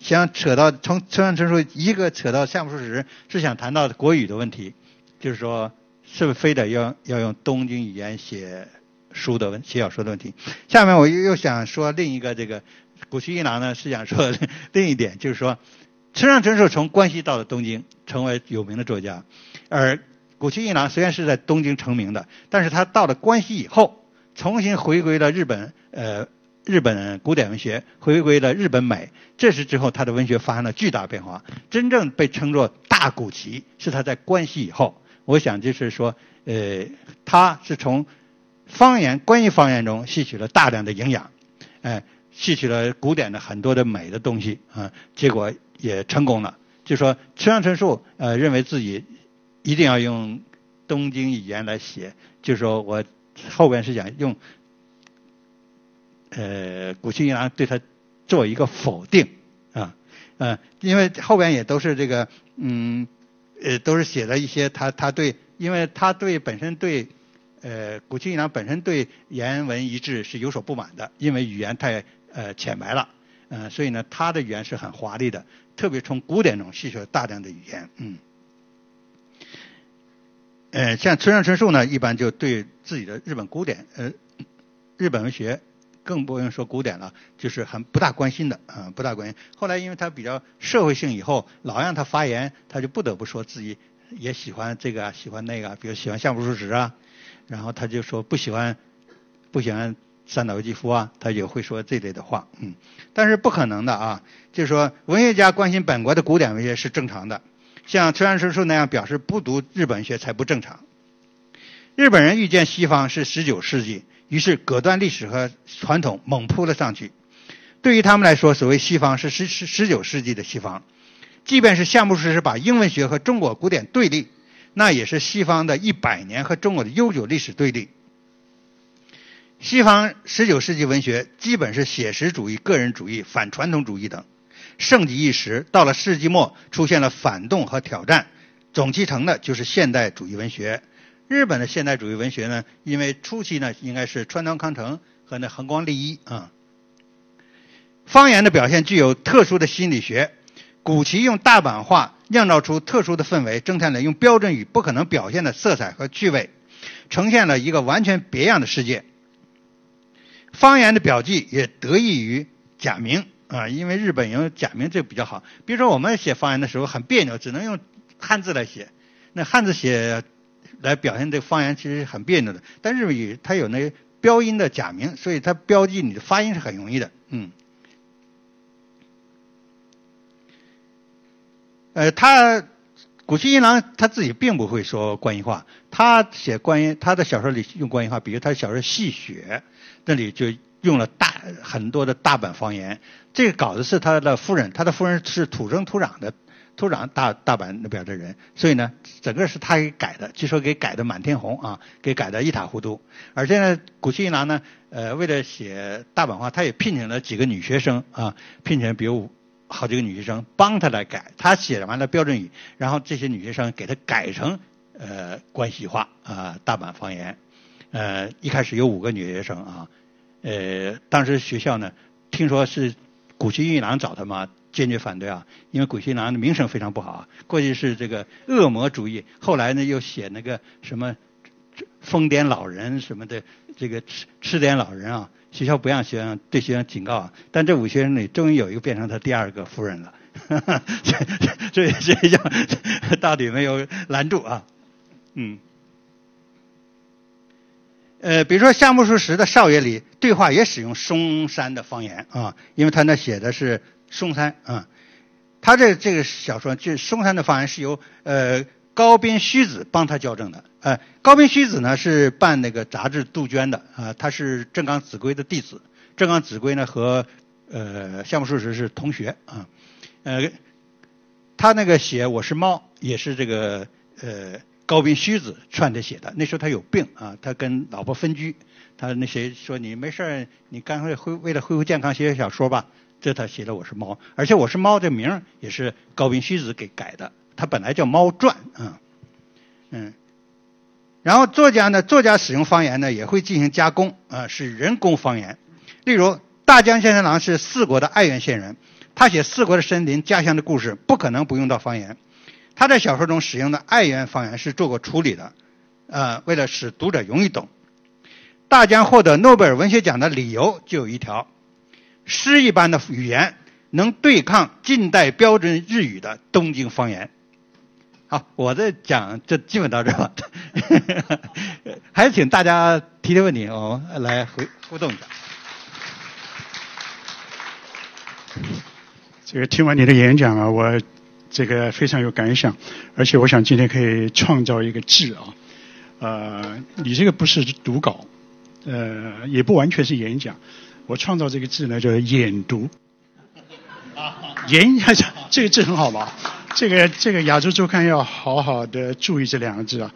S2: 想扯到从村上春树一个扯到夏目漱石，是想谈到国语的问题，就是说是不是非得要要用东京语言写书的问写小说的问题。下面我又又想说另一个这个古崎一郎呢是想说另一点，就是说。村上春树从关西到了东京，成为有名的作家。而古崎一郎虽然是在东京成名的，但是他到了关西以后，重新回归了日本，呃，日本古典文学，回归了日本美。这时之后，他的文学发生了巨大变化。真正被称作大古崎，是他在关西以后。我想就是说，呃，他是从方言关于方言中吸取了大量的营养，哎，吸取了古典的很多的美的东西啊，结果。也成功了，就说村上春树呃认为自己一定要用东京语言来写，就是说我后边是想用呃古琴一郎对他做一个否定啊呃，因为后边也都是这个嗯呃都是写了一些他他对，因为他对本身对呃古琴一郎本身对言文一致是有所不满的，因为语言太呃浅白了，嗯所以呢他的语言是很华丽的。特别从古典中吸取了大量的语言，嗯，呃，像村上春树呢，一般就对自己的日本古典，呃，日本文学更不用说古典了，就是很不大关心的，啊，不大关心。后来因为他比较社会性，以后老让他发言，他就不得不说自己也喜欢这个，喜欢那个，比如喜欢夏目漱石啊，然后他就说不喜欢，不喜欢。三岛由纪夫啊，他也会说这类的话，嗯，但是不可能的啊，就是说文学家关心本国的古典文学是正常的，像村上春树那样表示不读日本学才不正常。日本人遇见西方是十九世纪，于是隔断历史和传统，猛扑了上去。对于他们来说，所谓西方是十十十九世纪的西方，即便是夏目漱石把英文学和中国古典对立，那也是西方的一百年和中国的悠久历史对立。西方十九世纪文学基本是写实主义、个人主义、反传统主义等，盛极一时。到了世纪末，出现了反动和挑战，总继承的就是现代主义文学。日本的现代主义文学呢，因为初期呢，应该是川端康成和那横光利一啊。方言的表现具有特殊的心理学，古奇用大阪话酿造出特殊的氛围，正太呢用标准语不可能表现的色彩和趣味，呈现了一个完全别样的世界。方言的表记也得益于假名啊，因为日本用假名这比较好。比如说我们写方言的时候很别扭，只能用汉字来写，那汉字写来表现这个方言其实很别扭的。但日语它有那标音的假名，所以它标记你的发音是很容易的。嗯，呃，他古西一郎他自己并不会说关系话，他写关于他的小说里用关系话，比如他小说《戏雪》，那里就用了大很多的大阪方言。这个稿子是他的夫人，他的夫人是土生土长的土长大大阪那边的人，所以呢，整个是他给改的，据说给改的满天红啊，给改的一塌糊涂。而现在，古希一郎呢，呃，为了写大阪话，他也聘请了几个女学生啊，聘请比如。好几个女学生帮他来改，他写完了标准语，然后这些女学生给他改成呃关西话啊大阪方言。呃，一开始有五个女学生啊，呃，当时学校呢听说是古西一郎找他嘛，坚决反对啊，因为古西一郎的名声非常不好啊，过去是这个恶魔主义，后来呢又写那个什么疯癫老人什么的，这个痴痴癫老人啊。学校不让学生对学生警告啊，但这五学生里终于有一个变成他第二个夫人了，这这学校到底没有拦住啊，嗯，呃，比如说夏目漱石的《少爷》里对话也使用松山的方言啊，因为他那写的是松山啊，他这这个小说就松山的方言是由呃。高滨虚子帮他校正的，呃，高滨虚子呢是办那个杂志杜鹃的，啊，他是正冈子规的弟子，正冈子规呢和呃夏目漱石是同学啊，呃，他那个写我是猫也是这个呃高滨虚子劝他写的，那时候他有病啊，他跟老婆分居，他那谁说你没事你干脆恢为了恢复健康写写小说吧，这他写的我是猫，而且我是猫这名也是高滨虚子给改的。他本来叫《猫传》啊，嗯，然后作家呢，作家使用方言呢也会进行加工啊，是人工方言。例如，大江先生郎是四国的爱媛县人，他写四国的森林、家乡的故事，不可能不用到方言。他在小说中使用的爱媛方言是做过处理的，呃，为了使读者容易懂。大江获得诺贝尔文学奖的理由就有一条：诗一般的语言能对抗近代标准日语的东京方言。好，我的讲，就基本到这吧。还是请大家提提问题，我们来回互动一下。
S1: 这个听完你的演讲啊，我这个非常有感想，而且我想今天可以创造一个字啊，呃，你这个不是读稿，呃，也不完全是演讲，我创造这个字呢叫演读。演讲这个字很好嘛。这个这个亚洲周刊要好好的注意这两个字啊，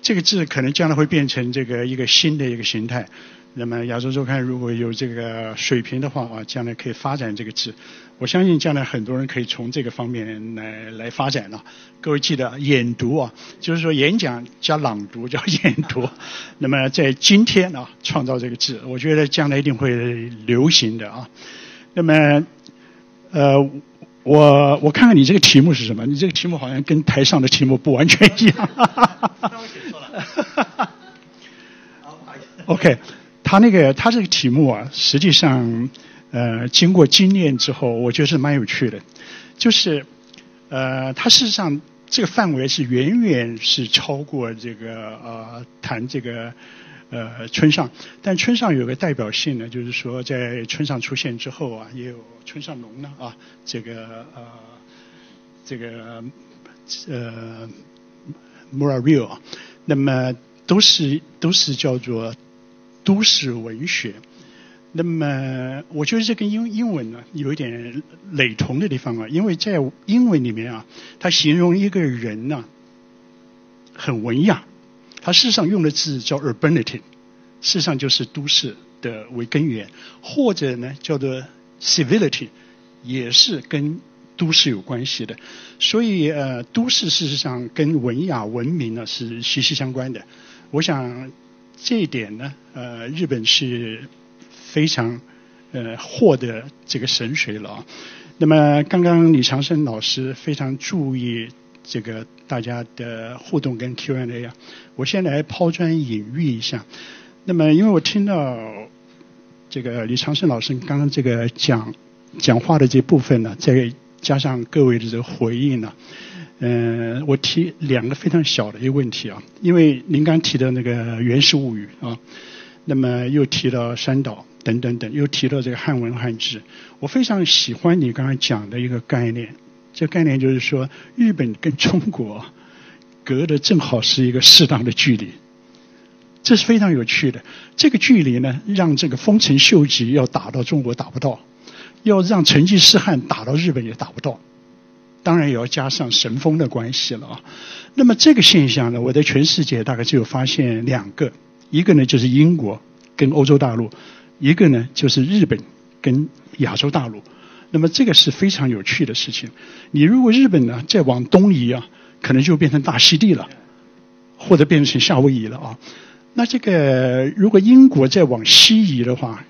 S1: 这个字可能将来会变成这个一个新的一个形态。那么亚洲周刊如果有这个水平的话啊，将来可以发展这个字。我相信将来很多人可以从这个方面来来发展了。各位记得演读啊，就是说演讲加朗读叫演读。那么在今天啊，创造这个字，我觉得将来一定会流行的啊。那么呃。我我看看你这个题目是什么？你这个题目好像跟台上的题目不完全一样。那我写错了。OK，他那个他这个题目啊，实际上呃经过经验之后，我觉得是蛮有趣的。就是呃，他事实上这个范围是远远是超过这个呃谈这个。呃，村上，但村上有个代表性呢，就是说在村上出现之后啊，也有村上龙呢啊，这个呃，这个呃，Muravio，那么都是都是叫做都市文学。那么我觉得这跟英英文呢有一点雷同的地方啊，因为在英文里面啊，它形容一个人呢很文雅。它事实上用的字叫 urbanity，事实上就是都市的为根源，或者呢叫做 civility，也是跟都市有关系的。所以呃，都市事实上跟文雅文明呢是息息相关的。我想这一点呢，呃，日本是非常呃获得这个神水了。那么刚刚李长生老师非常注意。这个大家的互动跟 Q&A 啊，我先来抛砖引玉一下。那么，因为我听到这个李长胜老师刚刚这个讲讲话的这部分呢，再加上各位的这个回应呢，嗯，我提两个非常小的一个问题啊，因为您刚提的那个《源氏物语》啊，那么又提到山岛等等等，又提到这个汉文汉字，我非常喜欢你刚刚讲的一个概念。这概念就是说，日本跟中国隔的正好是一个适当的距离，这是非常有趣的。这个距离呢，让这个丰臣秀吉要打到中国打不到，要让成吉思汗打到日本也打不到。当然也要加上神风的关系了啊。那么这个现象呢，我在全世界大概只有发现两个，一个呢就是英国跟欧洲大陆，一个呢就是日本跟亚洲大陆。那么这个是非常有趣的事情。你如果日本呢再往东移啊，可能就变成大溪地了，或者变成夏威夷了啊。那这个如果英国再往西移的话，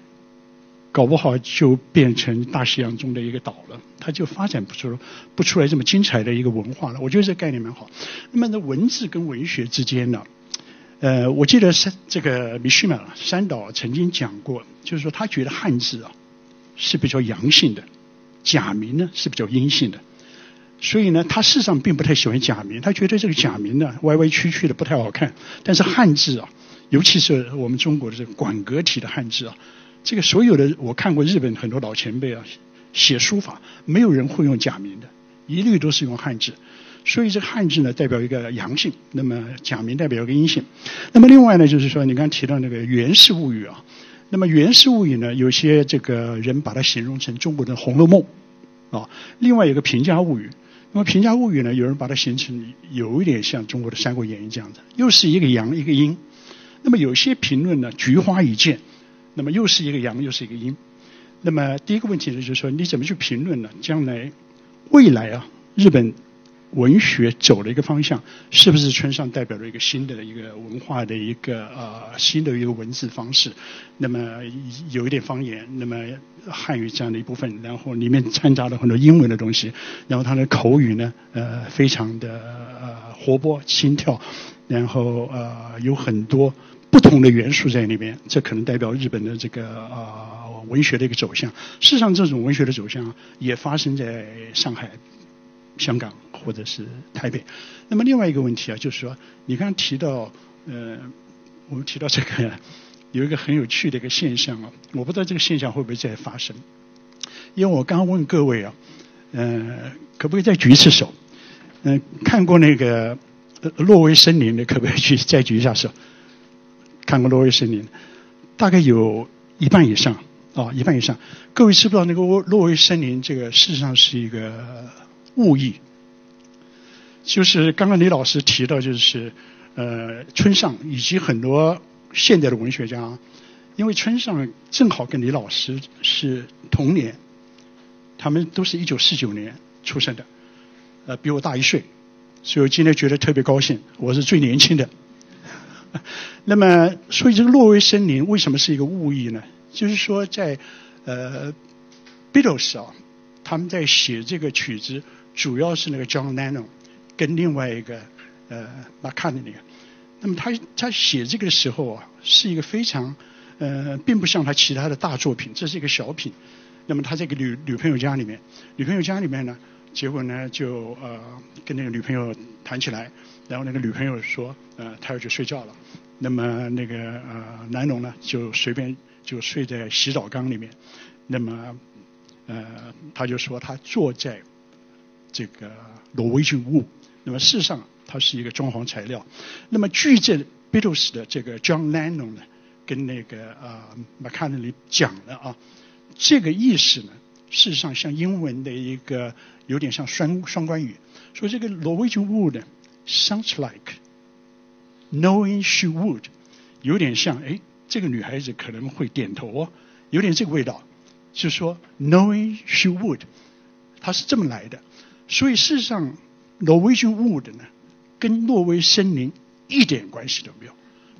S1: 搞不好就变成大西洋中的一个岛了，它就发展不出不出来这么精彩的一个文化了。我觉得这概念蛮好。那么呢，文字跟文学之间呢，呃，我记得三这个米须马三岛曾经讲过，就是说他觉得汉字啊是比较阳性的。假名呢是比较阴性的，所以呢，他事实上并不太喜欢假名，他觉得这个假名呢歪歪曲曲的不太好看。但是汉字啊，尤其是我们中国的这个管格体的汉字啊，这个所有的我看过日本很多老前辈啊写书法，没有人会用假名的，一律都是用汉字。所以这个汉字呢代表一个阳性，那么假名代表一个阴性。那么另外呢，就是说你刚提到那个《源氏物语》啊。那么《源氏物语》呢，有些这个人把它形容成中国的《红楼梦》，啊，另外有个《平家物语》。那么《平家物语》呢，有人把它形成有一点像中国的《三国演义》这样子，又是一个阳一个阴。那么有些评论呢，菊花一见，那么又是一个阳又是一个阴。那么第一个问题呢，就是说你怎么去评论呢？将来未来啊，日本。文学走了一个方向，是不是村上代表了一个新的一个文化的一个呃新的一个文字方式？那么有一点方言，那么汉语这样的一部分，然后里面掺杂了很多英文的东西，然后他的口语呢呃非常的呃活泼心跳，然后呃有很多不同的元素在里面，这可能代表日本的这个呃文学的一个走向。事实上，这种文学的走向也发生在上海。香港或者是台北，那么另外一个问题啊，就是说你刚刚提到，呃，我们提到这个有一个很有趣的一个现象啊，我不知道这个现象会不会再发生，因为我刚问各位啊，呃，可不可以再举一次手？嗯，看过那个《挪威森林》的，可不可以去再举一下手？看过《挪威森林》，大概有一半以上啊，一半以上。各位知不知道那个《挪威森林》这个事实上是一个？物意，就是刚刚李老师提到，就是呃，村上以及很多现代的文学家，因为村上正好跟李老师是同年，他们都是一九四九年出生的，呃，比我大一岁，所以我今天觉得特别高兴，我是最年轻的。那么，所以这个《挪威森林》为什么是一个物意呢？就是说，在呃，Beatles 啊，他们在写这个曲子。主要是那个 John Lennon 跟另外一个呃 McCartney，那么他他写这个的时候啊，是一个非常呃，并不像他其他的大作品，这是一个小品。那么他在个女女朋友家里面，女朋友家里面呢，结果呢就呃跟那个女朋友谈起来，然后那个女朋友说呃他要去睡觉了，那么那个呃南龙呢就随便就睡在洗澡缸里面，那么呃他就说他坐在。这个挪威菌物，那么事实上它是一个装潢材料。那么据这 Beatles 的这个 John Lennon 呢，跟那个呃 McCartney 讲了啊，这个意思呢，事实上像英文的一个有点像双双关语，说这个挪威菌物呢，sounds like knowing she would，有点像哎，这个女孩子可能会点头哦，有点这个味道，就说 knowing she would，它是这么来的。所以事实上，挪威菌 wood 呢，跟挪威森林一点关系都没有，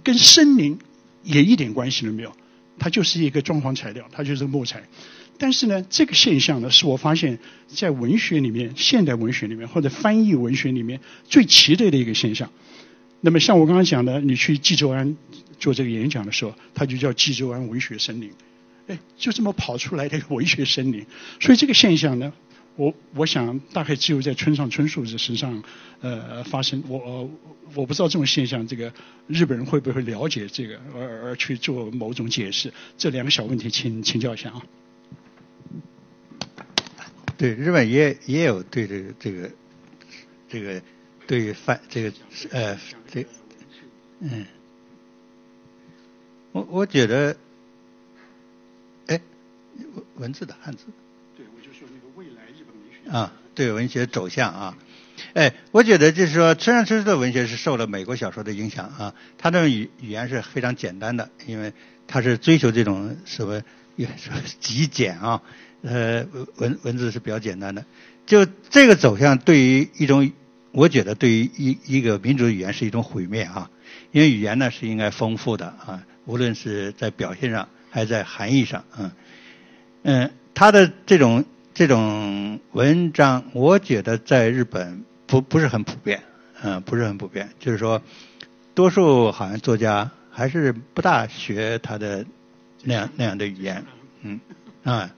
S1: 跟森林也一点关系都没有，它就是一个装潢材料，它就是木材。但是呢，这个现象呢，是我发现在文学里面、现代文学里面或者翻译文学里面最奇特的一个现象。那么像我刚刚讲的，你去济州安做这个演讲的时候，它就叫济州安文学森林，哎，就这么跑出来的一个文学森林。所以这个现象呢。我我想大概只有在村上春树的身上呃发生，我我不知道这种现象，这个日本人会不会了解这个而而去做某种解释？这两个小问题，请请教一下啊。
S2: 对，日本也也有对这个这个这个对犯这个呃这嗯，我我觉得，哎，文字的汉字。
S1: 对，我就说
S2: 啊，对文学走向啊。哎，我觉得就是说，村上春树的文学是受了美国小说的影响啊。他的语语言是非常简单的，因为他是追求这种什么极简啊，呃，文文字是比较简单的。就这个走向，对于一种，我觉得对于一一个民族语言是一种毁灭啊。因为语言呢是应该丰富的啊，无论是在表现上还是在含义上，嗯嗯，他的这种这种文章，我觉得在日本。不不是很普遍，嗯，不是很普遍。就是说，多数好像作家还是不大学他的那样那样的语言，嗯啊，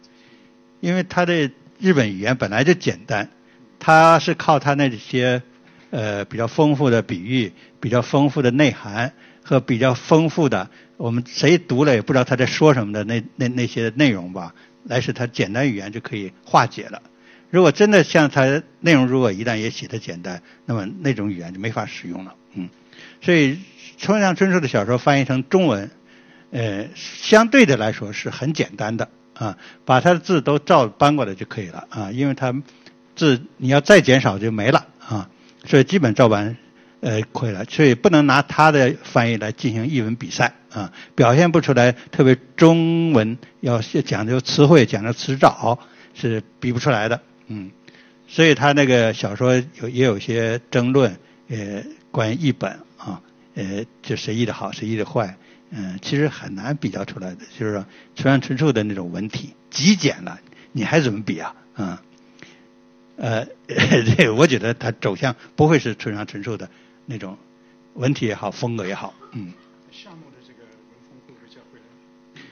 S2: 因为他的日本语言本来就简单，他是靠他那些呃比较丰富的比喻、比较丰富的内涵和比较丰富的我们谁读了也不知道他在说什么的那那那些内容吧，来使它简单语言就可以化解了。如果真的像它内容，如果一旦也写的简单，那么那种语言就没法使用了。嗯，所以村上春树的小说翻译成中文，呃，相对的来说是很简单的啊，把他的字都照搬过来就可以了啊，因为他字你要再减少就没了啊，所以基本照搬呃可以了，所以不能拿他的翻译来进行译文比赛啊，表现不出来特别中文要讲究词汇、讲究词藻是比不出来的。嗯，所以他那个小说有也有些争论，呃，关于译本啊，呃，就谁译的好，谁译的坏，嗯，其实很难比较出来的。就是说，村上春树的那种文体极简了，你还怎么比啊？嗯，呃，这我觉得他走向不会是村上春树的那种文体也好，风格也好。嗯。夏目的这个文风会不会叫回来？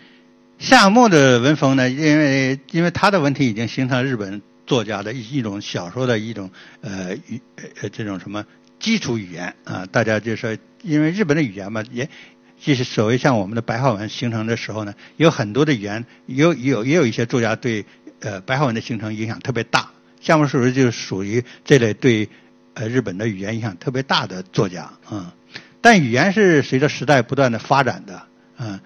S2: 夏目的文风呢？因为因为他的文体已经形成日本。作家的一一种小说的一种呃语呃这种什么基础语言啊，大家就说，因为日本的语言嘛，也就是所谓像我们的白话文形成的时候呢，有很多的语言，有有也有一些作家对呃白话文的形成影响特别大，夏目漱石就属于这类对呃日本的语言影响特别大的作家啊。但语言是随着时代不断的发展的啊，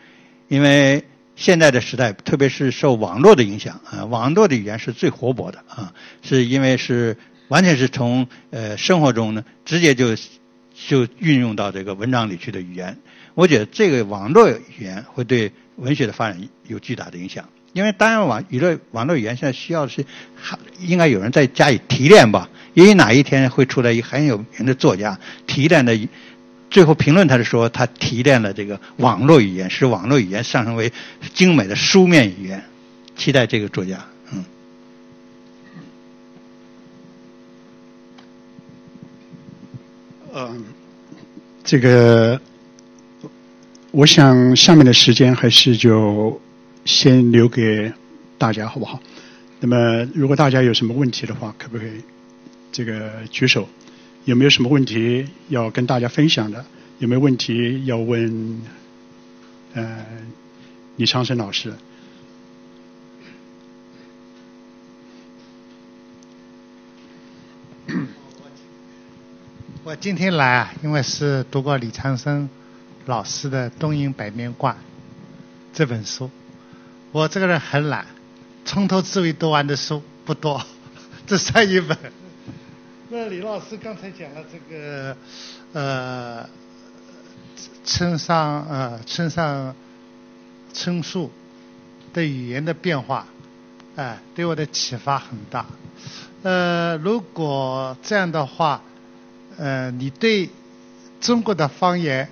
S2: 因为。现在的时代，特别是受网络的影响啊，网络的语言是最活泼的啊，是因为是完全是从呃生活中呢直接就就运用到这个文章里去的语言。我觉得这个网络语言会对文学的发展有巨大的影响，因为当然网娱乐网络语言现在需要的是应该有人在加以提炼吧，因为哪一天会出来一很有名的作家提炼的。最后评论他是说，他提炼了这个网络语言，使网络语言上升为精美的书面语言。期待这个作家，嗯。
S1: 嗯，这个，我想下面的时间还是就先留给大家，好不好？那么，如果大家有什么问题的话，可不可以这个举手？有没有什么问题要跟大家分享的？有没有问题要问？呃，李长生老师。
S3: 我今天来啊，因为是读过李长生老师的《东瀛百面卦》这本书。我这个人很懒，从头至尾读完的书不多，这算一本。那李老师刚才讲了这个，呃，村上呃村上春树的语言的变化，哎，对我的启发很大。呃，如果这样的话，呃，你对中国的方言，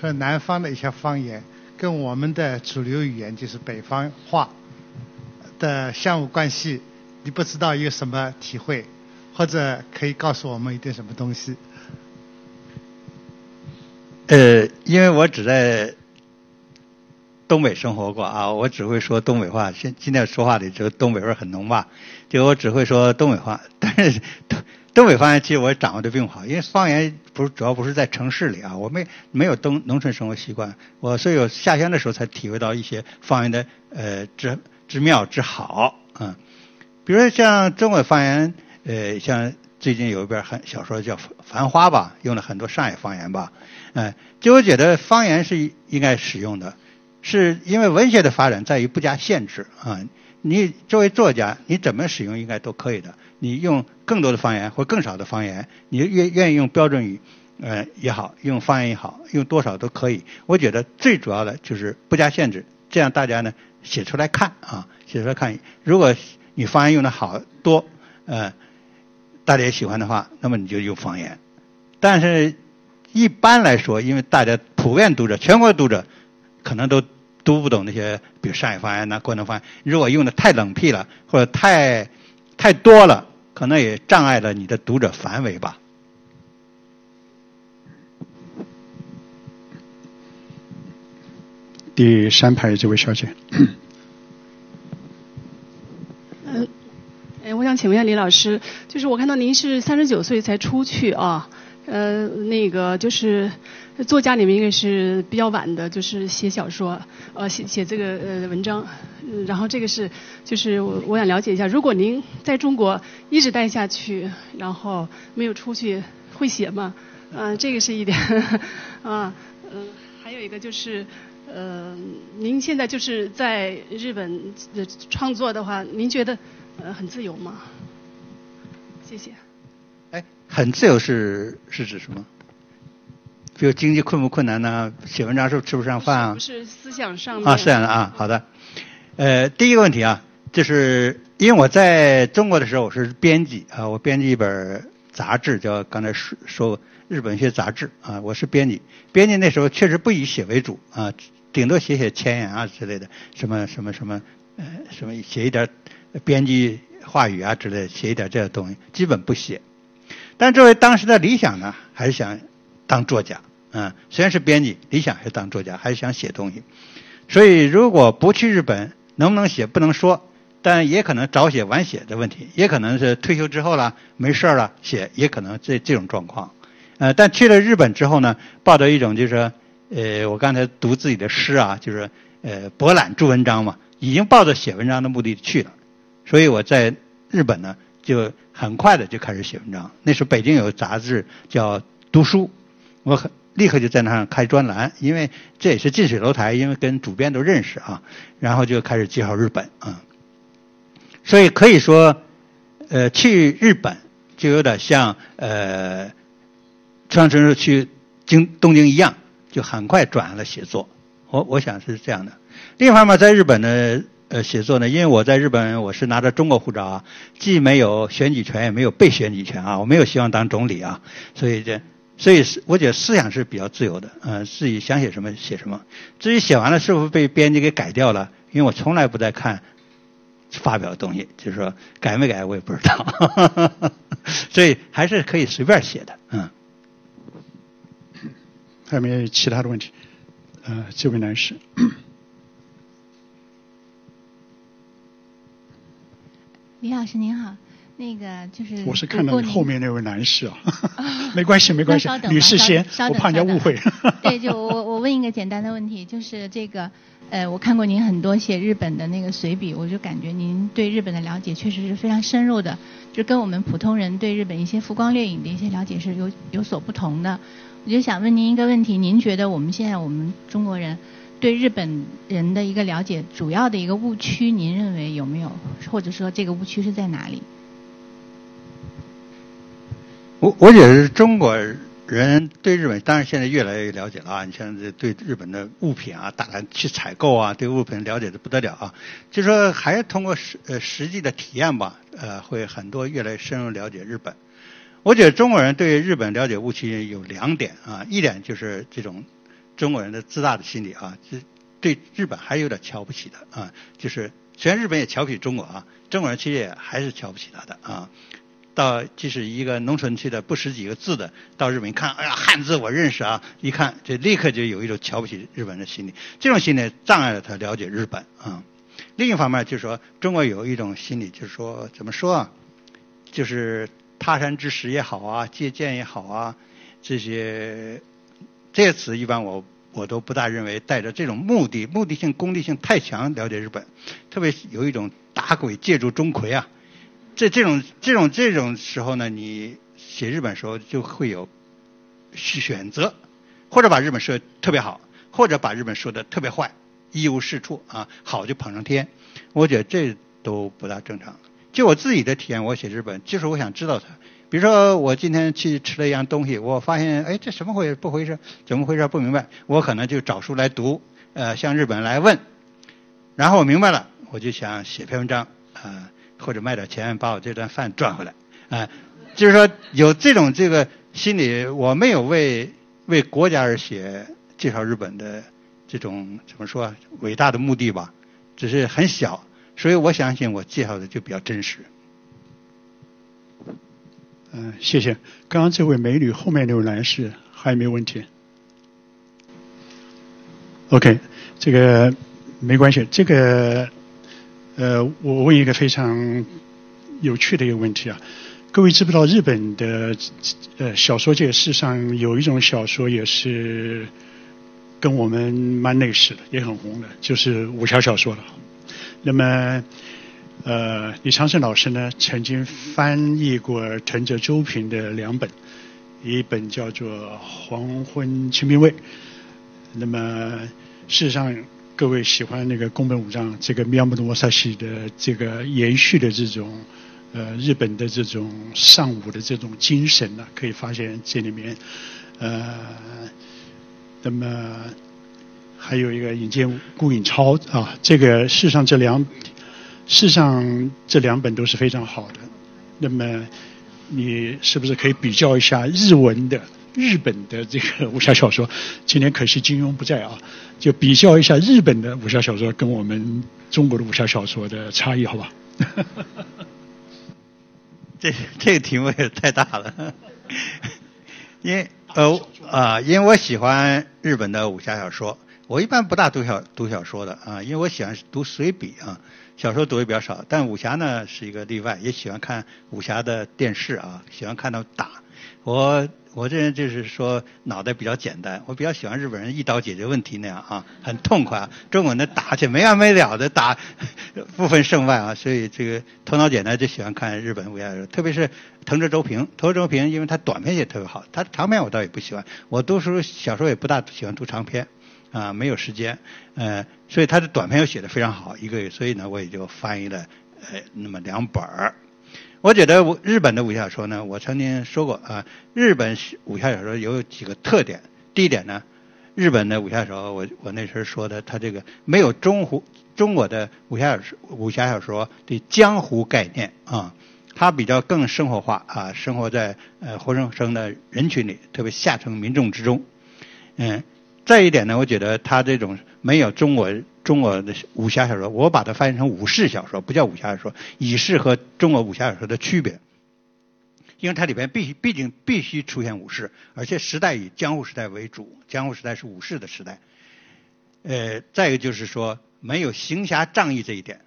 S3: 和南方的一些方言，跟我们的主流语言就是北方话的相互关系，你不知道有什么体会？或者可以告诉我们一点什么东西？
S2: 呃，因为我只在东北生活过啊，我只会说东北话。现今天说话里就东北味很浓吧？就我只会说东北话，但是东北方言其实我掌握的并不好，因为方言不是主要不是在城市里啊，我没没有东农村生活习惯，我所以我下乡的时候才体会到一些方言的呃之之妙之好啊。比如说像中国方言，呃，像最近有一本很小说叫《繁花》吧，用了很多上海方言吧，哎，就我觉得方言是应该使用的，是因为文学的发展在于不加限制啊。你作为作家，你怎么使用应该都可以的。你用更多的方言或更少的方言，你愿愿意用标准语，呃也好，用方言也好，用多少都可以。我觉得最主要的就是不加限制，这样大家呢写出来看啊，写出来看。如果你方言用的好多，呃，大家也喜欢的话，那么你就用方言。但是一般来说，因为大家普遍读者、全国读者可能都读不懂那些，比如上海方言呐、广东方言，如果用的太冷僻了，或者太太多了，可能也障碍了你的读者范围吧。
S1: 第三排这位小姐。
S4: 嗯，哎，我想请问一下李老师，就是我看到您是三十九岁才出去啊，呃，那个就是作家里面应该是比较晚的，就是写小说，呃，写写这个呃文章，然后这个是就是我我想了解一下，如果您在中国一直待下去，然后没有出去，会写吗？嗯，这个是一点，啊，嗯，还有一个就是。呃，您现在就是在日本的创作的话，您觉得呃很自由吗？谢谢。
S2: 哎，很自由是是指什么？比如经济困不困难呢？写文章是不是吃不上饭啊？
S4: 不是思想上
S2: 啊，是这样的啊。好的。呃，第一个问题啊，就是因为我在中国的时候我是编辑啊，我编辑一本杂志，叫刚才说说日本一些杂志啊，我是编辑。编辑那时候确实不以写为主啊。顶多写写前言啊之类的，什么什么什么，呃，什么写一点编辑话语啊之类的，写一点这些东西，基本不写。但作为当时的理想呢，还是想当作家，嗯，虽然是编辑，理想还是当作家，还是想写东西。所以如果不去日本，能不能写不能说，但也可能早写晚写的问题，也可能是退休之后了没事了写，也可能这这种状况。呃，但去了日本之后呢，抱着一种就是。呃，我刚才读自己的诗啊，就是呃博览著文章嘛，已经抱着写文章的目的去了，所以我在日本呢，就很快的就开始写文章。那时候北京有杂志叫《读书》，我很立刻就在那上开专栏，因为这也是近水楼台，因为跟主编都认识啊，然后就开始介绍日本啊。所以可以说，呃，去日本就有点像呃，上城市去京东京一样。就很快转了写作，我我想是这样的。另一方面，在日本的呃写作呢，因为我在日本我是拿着中国护照啊，既没有选举权，也没有被选举权啊，我没有希望当总理啊，所以这所以是我觉得思想是比较自由的，嗯，自己想写什么写什么。至于写完了是否被编辑给改掉了，因为我从来不在看发表的东西，就是说改没改我也不知道，所以还是可以随便写的，嗯。
S1: 还有没有其他的问题？呃，这位男士。
S5: 李老师您好，那个就是。
S1: 我是看到后面那位男士啊，没关系没关系，女士先，我怕人家误会。
S5: 对，就我我问一个简单的问题，就是这个呃，我看过您很多写日本的那个随笔，我就感觉您对日本的了解确实是非常深入的，就跟我们普通人对日本一些浮光掠影的一些了解是有有所不同的。我就想问您一个问题：您觉得我们现在我们中国人对日本人的一个了解，主要的一个误区，您认为有没有？或者说这个误区是在哪里？
S2: 我我觉得中国人对日本当然现在越来越了解了啊！你像这对日本的物品啊，大胆去采购啊，对物品了解的不得了啊！就说还是通过实呃实际的体验吧，呃，会很多越来越深入了解日本。我觉得中国人对日本了解误区有两点啊，一点就是这种中国人的自大的心理啊，就对日本还有点瞧不起的啊，就是虽然日本也瞧不起中国啊，中国人其实也还是瞧不起他的啊。到即使一个农村去的不识几个字的，到日本一看，哎呀，汉字我认识啊，一看就立刻就有一种瞧不起日本的心理，这种心理障碍了他了解日本啊。另一方面就是说，中国有一种心理，就是说怎么说啊，就是。他山之石也好啊，借鉴也好啊，这些这些词一般我我都不大认为带着这种目的、目的性、功利性太强了解日本，特别有一种打鬼借助钟馗啊，这这种这种这种时候呢，你写日本时候就会有选择，或者把日本说特别好，或者把日本说的特别坏，一无是处啊，好就捧上天。我觉得这都不大正常。就我自己的体验，我写日本就是我想知道它。比如说我今天去吃了一样东西，我发现哎这什么回事不回事？怎么回事不明白？我可能就找书来读，呃向日本来问，然后我明白了，我就想写篇文章啊。或者卖点钱把我这顿饭赚回来，哎，就是说有这种这个心理，我没有为为国家而写介绍日本的这种怎么说伟大的目的吧，只是很小，所以我相信我介绍的就比较真实。
S1: 嗯，谢谢。刚刚这位美女后面那位男士还有没有问题？OK，这个没关系，这个。呃，我问一个非常有趣的一个问题啊，各位知不知道日本的呃小说界，事实上有一种小说也是跟我们蛮类似的，也很红的，就是武侠小说了。那么，呃，李长胜老师呢，曾经翻译过藤泽周平的两本，一本叫做《黄昏清兵卫》，那么事实上。各位喜欢那个宫本武藏这个妙木的摩萨西的这个延续的这种呃日本的这种尚武的这种精神呢，可以发现这里面呃，那么还有一个引荐顾颖超啊，这个事实上这两事实上这两本都是非常好的。那么你是不是可以比较一下日文的？日本的这个武侠小说，今天可惜金庸不在啊，就比较一下日本的武侠小说跟我们中国的武侠小说的差异，好吧？
S2: 这这个题目也太大了，因为呃啊，因为我喜欢日本的武侠小说，我一般不大读小读小说的啊，因为我喜欢读随笔啊，小说读的比较少，但武侠呢是一个例外，也喜欢看武侠的电视啊，喜欢看到打我。我这人就是说脑袋比较简单，我比较喜欢日本人一刀解决问题那样啊，很痛快。中国人打起没完没了的打，不分胜败啊，所以这个头脑简单就喜欢看日本武侠，特别是藤泽周平。藤泽周平因为他短篇写特别好，他长篇我倒也不喜欢。我读书小说也不大喜欢读长篇啊，没有时间。呃，所以他的短篇又写的非常好，一个月，所以呢我也就翻译了呃那么两本儿。我觉得我日本的武侠小说呢，我曾经说过啊，日本武侠小说有几个特点。第一点呢，日本的武侠小说，我我那时候说的，他这个没有中湖中国的武侠小说武侠小说的江湖概念啊，它比较更生活化啊，生活在呃活生生的人群里，特别下层民众之中。嗯，再一点呢，我觉得它这种没有中国。中国的武侠小说，我把它翻译成武士小说，不叫武侠小说，以示和中国武侠小说的区别。因为它里边必须，毕竟必须出现武士，而且时代以江户时代为主，江户时代是武士的时代。呃，再一个就是说，没有行侠仗义这一点，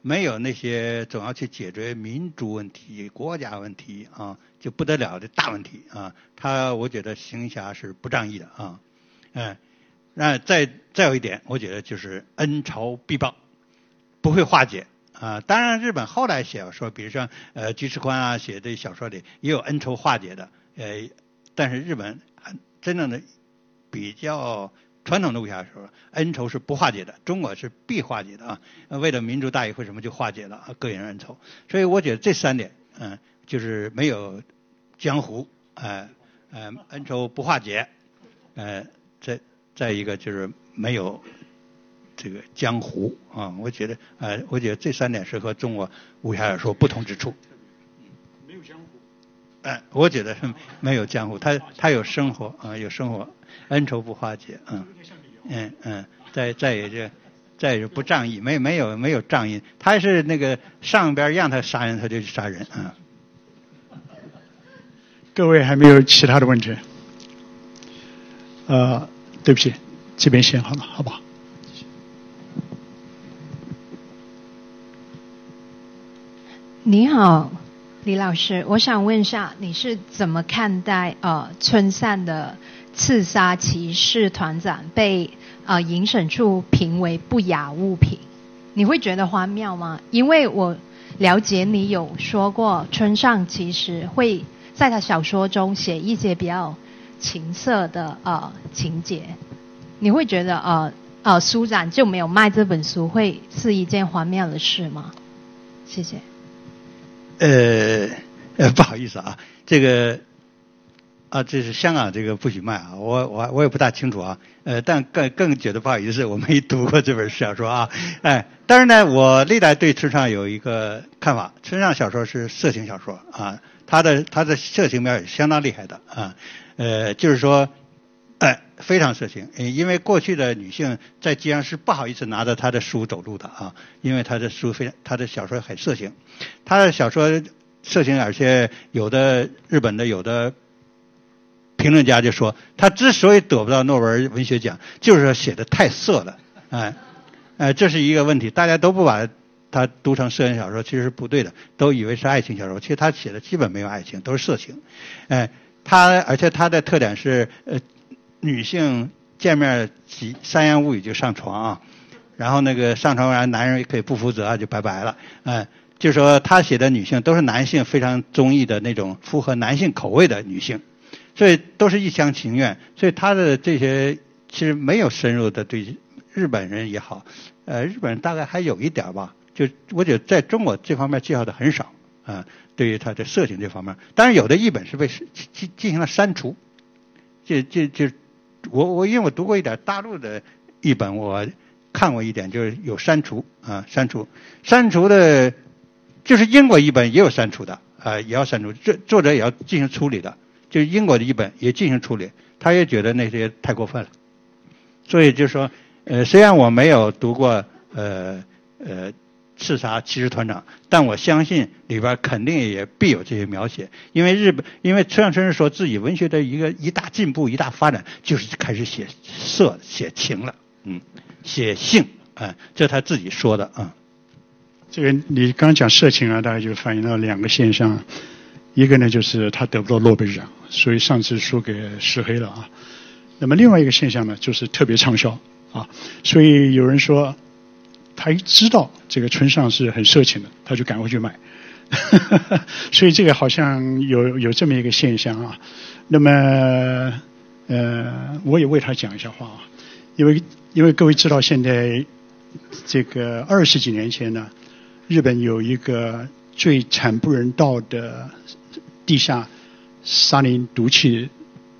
S2: 没有那些总要去解决民族问题、国家问题啊，就不得了的大问题啊。他我觉得行侠是不仗义的啊，嗯。那再再有一点，我觉得就是恩仇必报，不会化解啊。当然，日本后来写小说，比如说呃菊池宽啊写的小说里也有恩仇化解的，呃，但是日本真正的比较传统的武侠小说，恩仇是不化解的，中国是必化解的啊。为了民族大义，为什么就化解了个人恩仇？所以我觉得这三点，嗯，就是没有江湖，呃呃，恩仇不化解，呃，这。再一个就是没有这个江湖啊，我觉得呃，我觉得这三点是和中国武侠小说不同之处。
S1: 没有江湖。
S2: 哎，我觉得是没有江湖，他他有生活啊，有生活，恩仇不化解，嗯嗯嗯，再再也就再有不仗义，没没有没有仗义，他是那个上边让他杀人他就去杀人啊。
S1: 各位还没有其他的问题？呃。对不起，这边先好了，好不好？
S6: 你好，李老师，我想问一下，你是怎么看待呃村上的刺杀骑士团长被呃营审处评为不雅物品？你会觉得荒谬吗？因为我了解你有说过村上其实会在他小说中写一些比较情色的呃情节，你会觉得呃呃书展就没有卖这本书会是一件荒谬的事吗？谢谢。
S2: 呃 呃，不好意思啊，这个啊，这是香港这个不许卖啊，我我我也不大清楚啊，呃，但更更觉得不好意思，我没读过这本小说啊，哎，但是呢，我历来对村上有一个看法，村上小说是色情小说啊，他的他的色情面相当厉害的啊，呃，就是说，哎，非常色情，因为过去的女性在街上是不好意思拿着他的书走路的啊，因为他的书非常，他的小说很色情，他的小说。色情，而且有的日本的有的评论家就说，他之所以得不到诺贝尔文学奖，就是说写的太色了，哎，哎，这是一个问题。大家都不把他读成色情小说，其实是不对的，都以为是爱情小说。其实他写的基本没有爱情，都是色情。哎，他而且他的特点是，呃，女性见面几三言五语就上床啊，然后那个上床完，男人也可以不负责就拜拜了，哎。就说，他写的女性都是男性非常中意的那种符合男性口味的女性，所以都是一厢情愿。所以他的这些其实没有深入的对日本人也好，呃，日本人大概还有一点吧。就我觉得在中国这方面介绍的很少啊，对于他的色情这方面，当然有的译本是被进进行了删除。这这这，我我因为我读过一点大陆的译本，我看过一点，就是有删除啊，删除删除的。就是英国译本也有删除的，啊，也要删除，作作者也要进行处理的。就是英国的译本也进行处理，他也觉得那些太过分了。所以就是说，呃，虽然我没有读过呃呃刺杀骑士团长，但我相信里边肯定也必有这些描写。因为日本，因为村上春树说自己文学的一个一大进步、一大发展，就是开始写色、写情了，嗯，写性，啊，这他自己说的啊。
S1: 这个你刚讲色情啊，大概就反映了两个现象，一个呢就是他得不到诺贝尔奖，所以上次输给石黑了啊。那么另外一个现象呢，就是特别畅销啊，所以有人说他一知道这个村上是很色情的，他就赶快去买，所以这个好像有有这么一个现象啊。那么呃，我也为他讲一下话啊，因为因为各位知道现在这个二十几年前呢。日本有一个最惨不忍睹的地下沙林毒气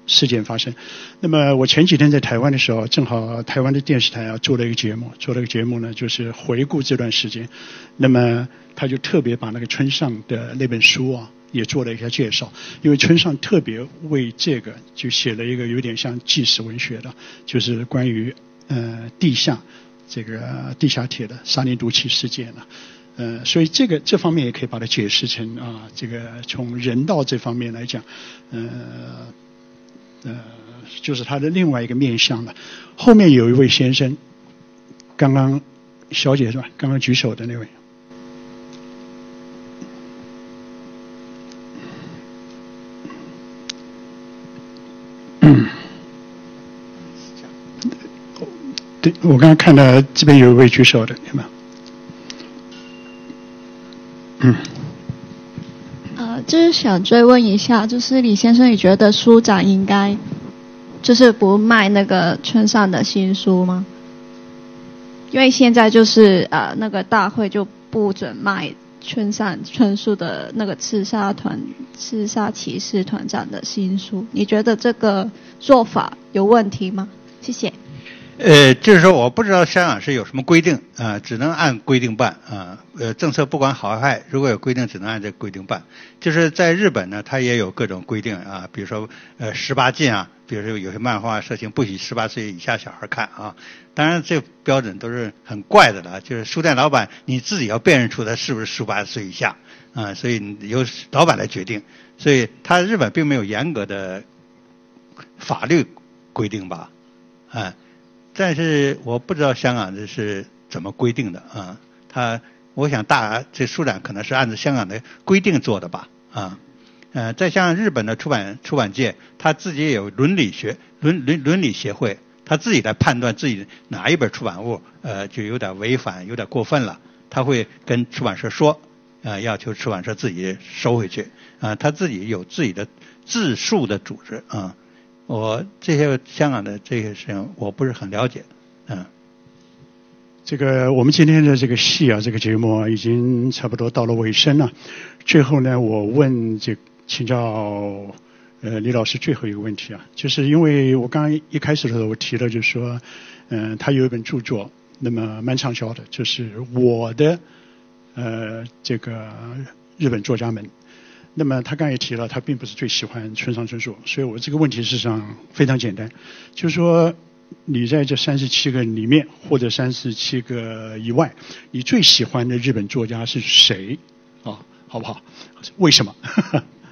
S1: 事件发生。那么我前几天在台湾的时候，正好台湾的电视台啊做了一个节目，做了一个节目呢，就是回顾这段时间。那么他就特别把那个村上的那本书啊也做了一下介绍，因为村上特别为这个就写了一个有点像纪实文学的，就是关于呃地下这个地下铁的沙林毒气事件了。呃，所以这个这方面也可以把它解释成啊，这个从人道这方面来讲，呃呃，就是他的另外一个面相了。后面有一位先生，刚刚小姐是吧？刚刚举手的那位，对，我刚刚看到这边有一位举手的，有没有？嗯，
S7: 就是想追问一下，就是李先生，你觉得书展应该就是不卖那个村上的新书吗？因为现在就是呃那个大会就不准卖村上春树的那个刺杀团刺杀骑士团长的新书，你觉得这个做法有问题吗？谢谢。
S2: 呃，就是说，我不知道香港是有什么规定啊，只能按规定办啊。呃，政策不管好坏，如果有规定，只能按这规定办。就是在日本呢，它也有各种规定啊，比如说呃十八禁啊，比如说有些漫画色情不许十八岁以下小孩看啊。当然，这标准都是很怪的了，就是书店老板你自己要辨认出他是不是十八岁以下啊，所以由老板来决定。所以，他日本并没有严格的法律规定吧，啊。但是我不知道香港这是怎么规定的啊？他我想大这书展可能是按照香港的规定做的吧啊？呃，再像日本的出版出版界，他自己也有伦理学伦伦伦理协会，他自己来判断自己哪一本出版物呃就有点违反有点过分了，他会跟出版社说，呃，要求出版社自己收回去啊，他自己有自己的自述的组织啊。我这些香港的这些事情我不是很了解，嗯。
S1: 这个我们今天的这个戏啊，这个节目啊，已经差不多到了尾声了。最后呢，我问这请教呃李老师最后一个问题啊，就是因为我刚刚一开始的时候我提了，就是说，嗯，他有一本著作，那么蛮畅销的，就是我的呃这个日本作家们。那么他刚才也提了，他并不是最喜欢村上春树，所以我这个问题事实上非常简单，就是说。你在这三十七个里面，或者三十七个以外，你最喜欢的日本作家是谁？啊，好不好？为什么？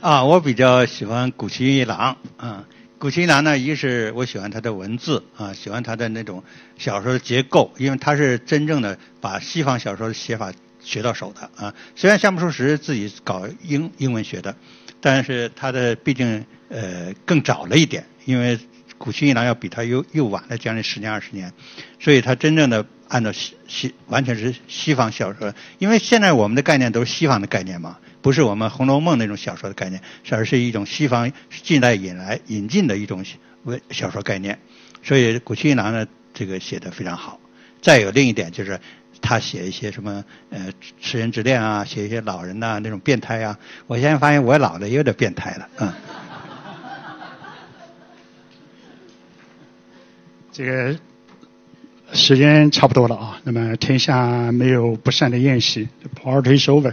S2: 啊，我比较喜欢古奇一郎。啊，古奇一郎呢，一个是我喜欢他的文字，啊，喜欢他的那种小说的结构，因为他是真正的把西方小说的写法学到手的。啊，虽然夏目漱石自己搞英英文学的，但是他的毕竟呃更早了一点，因为。古新一郎要比他又又晚了将近十年二十年，所以他真正的按照西西完全是西方小说，因为现在我们的概念都是西方的概念嘛，不是我们《红楼梦》那种小说的概念，而是一种西方近代引来引进的一种文小说概念。所以古新一郎呢，这个写的非常好。再有另一点就是他写一些什么呃痴人之恋啊，写一些老人呐那种变态啊，我现在发现我老了也有点变态了，嗯。
S1: 这个时间差不多了啊，那么天下没有不散的宴席，Party is over。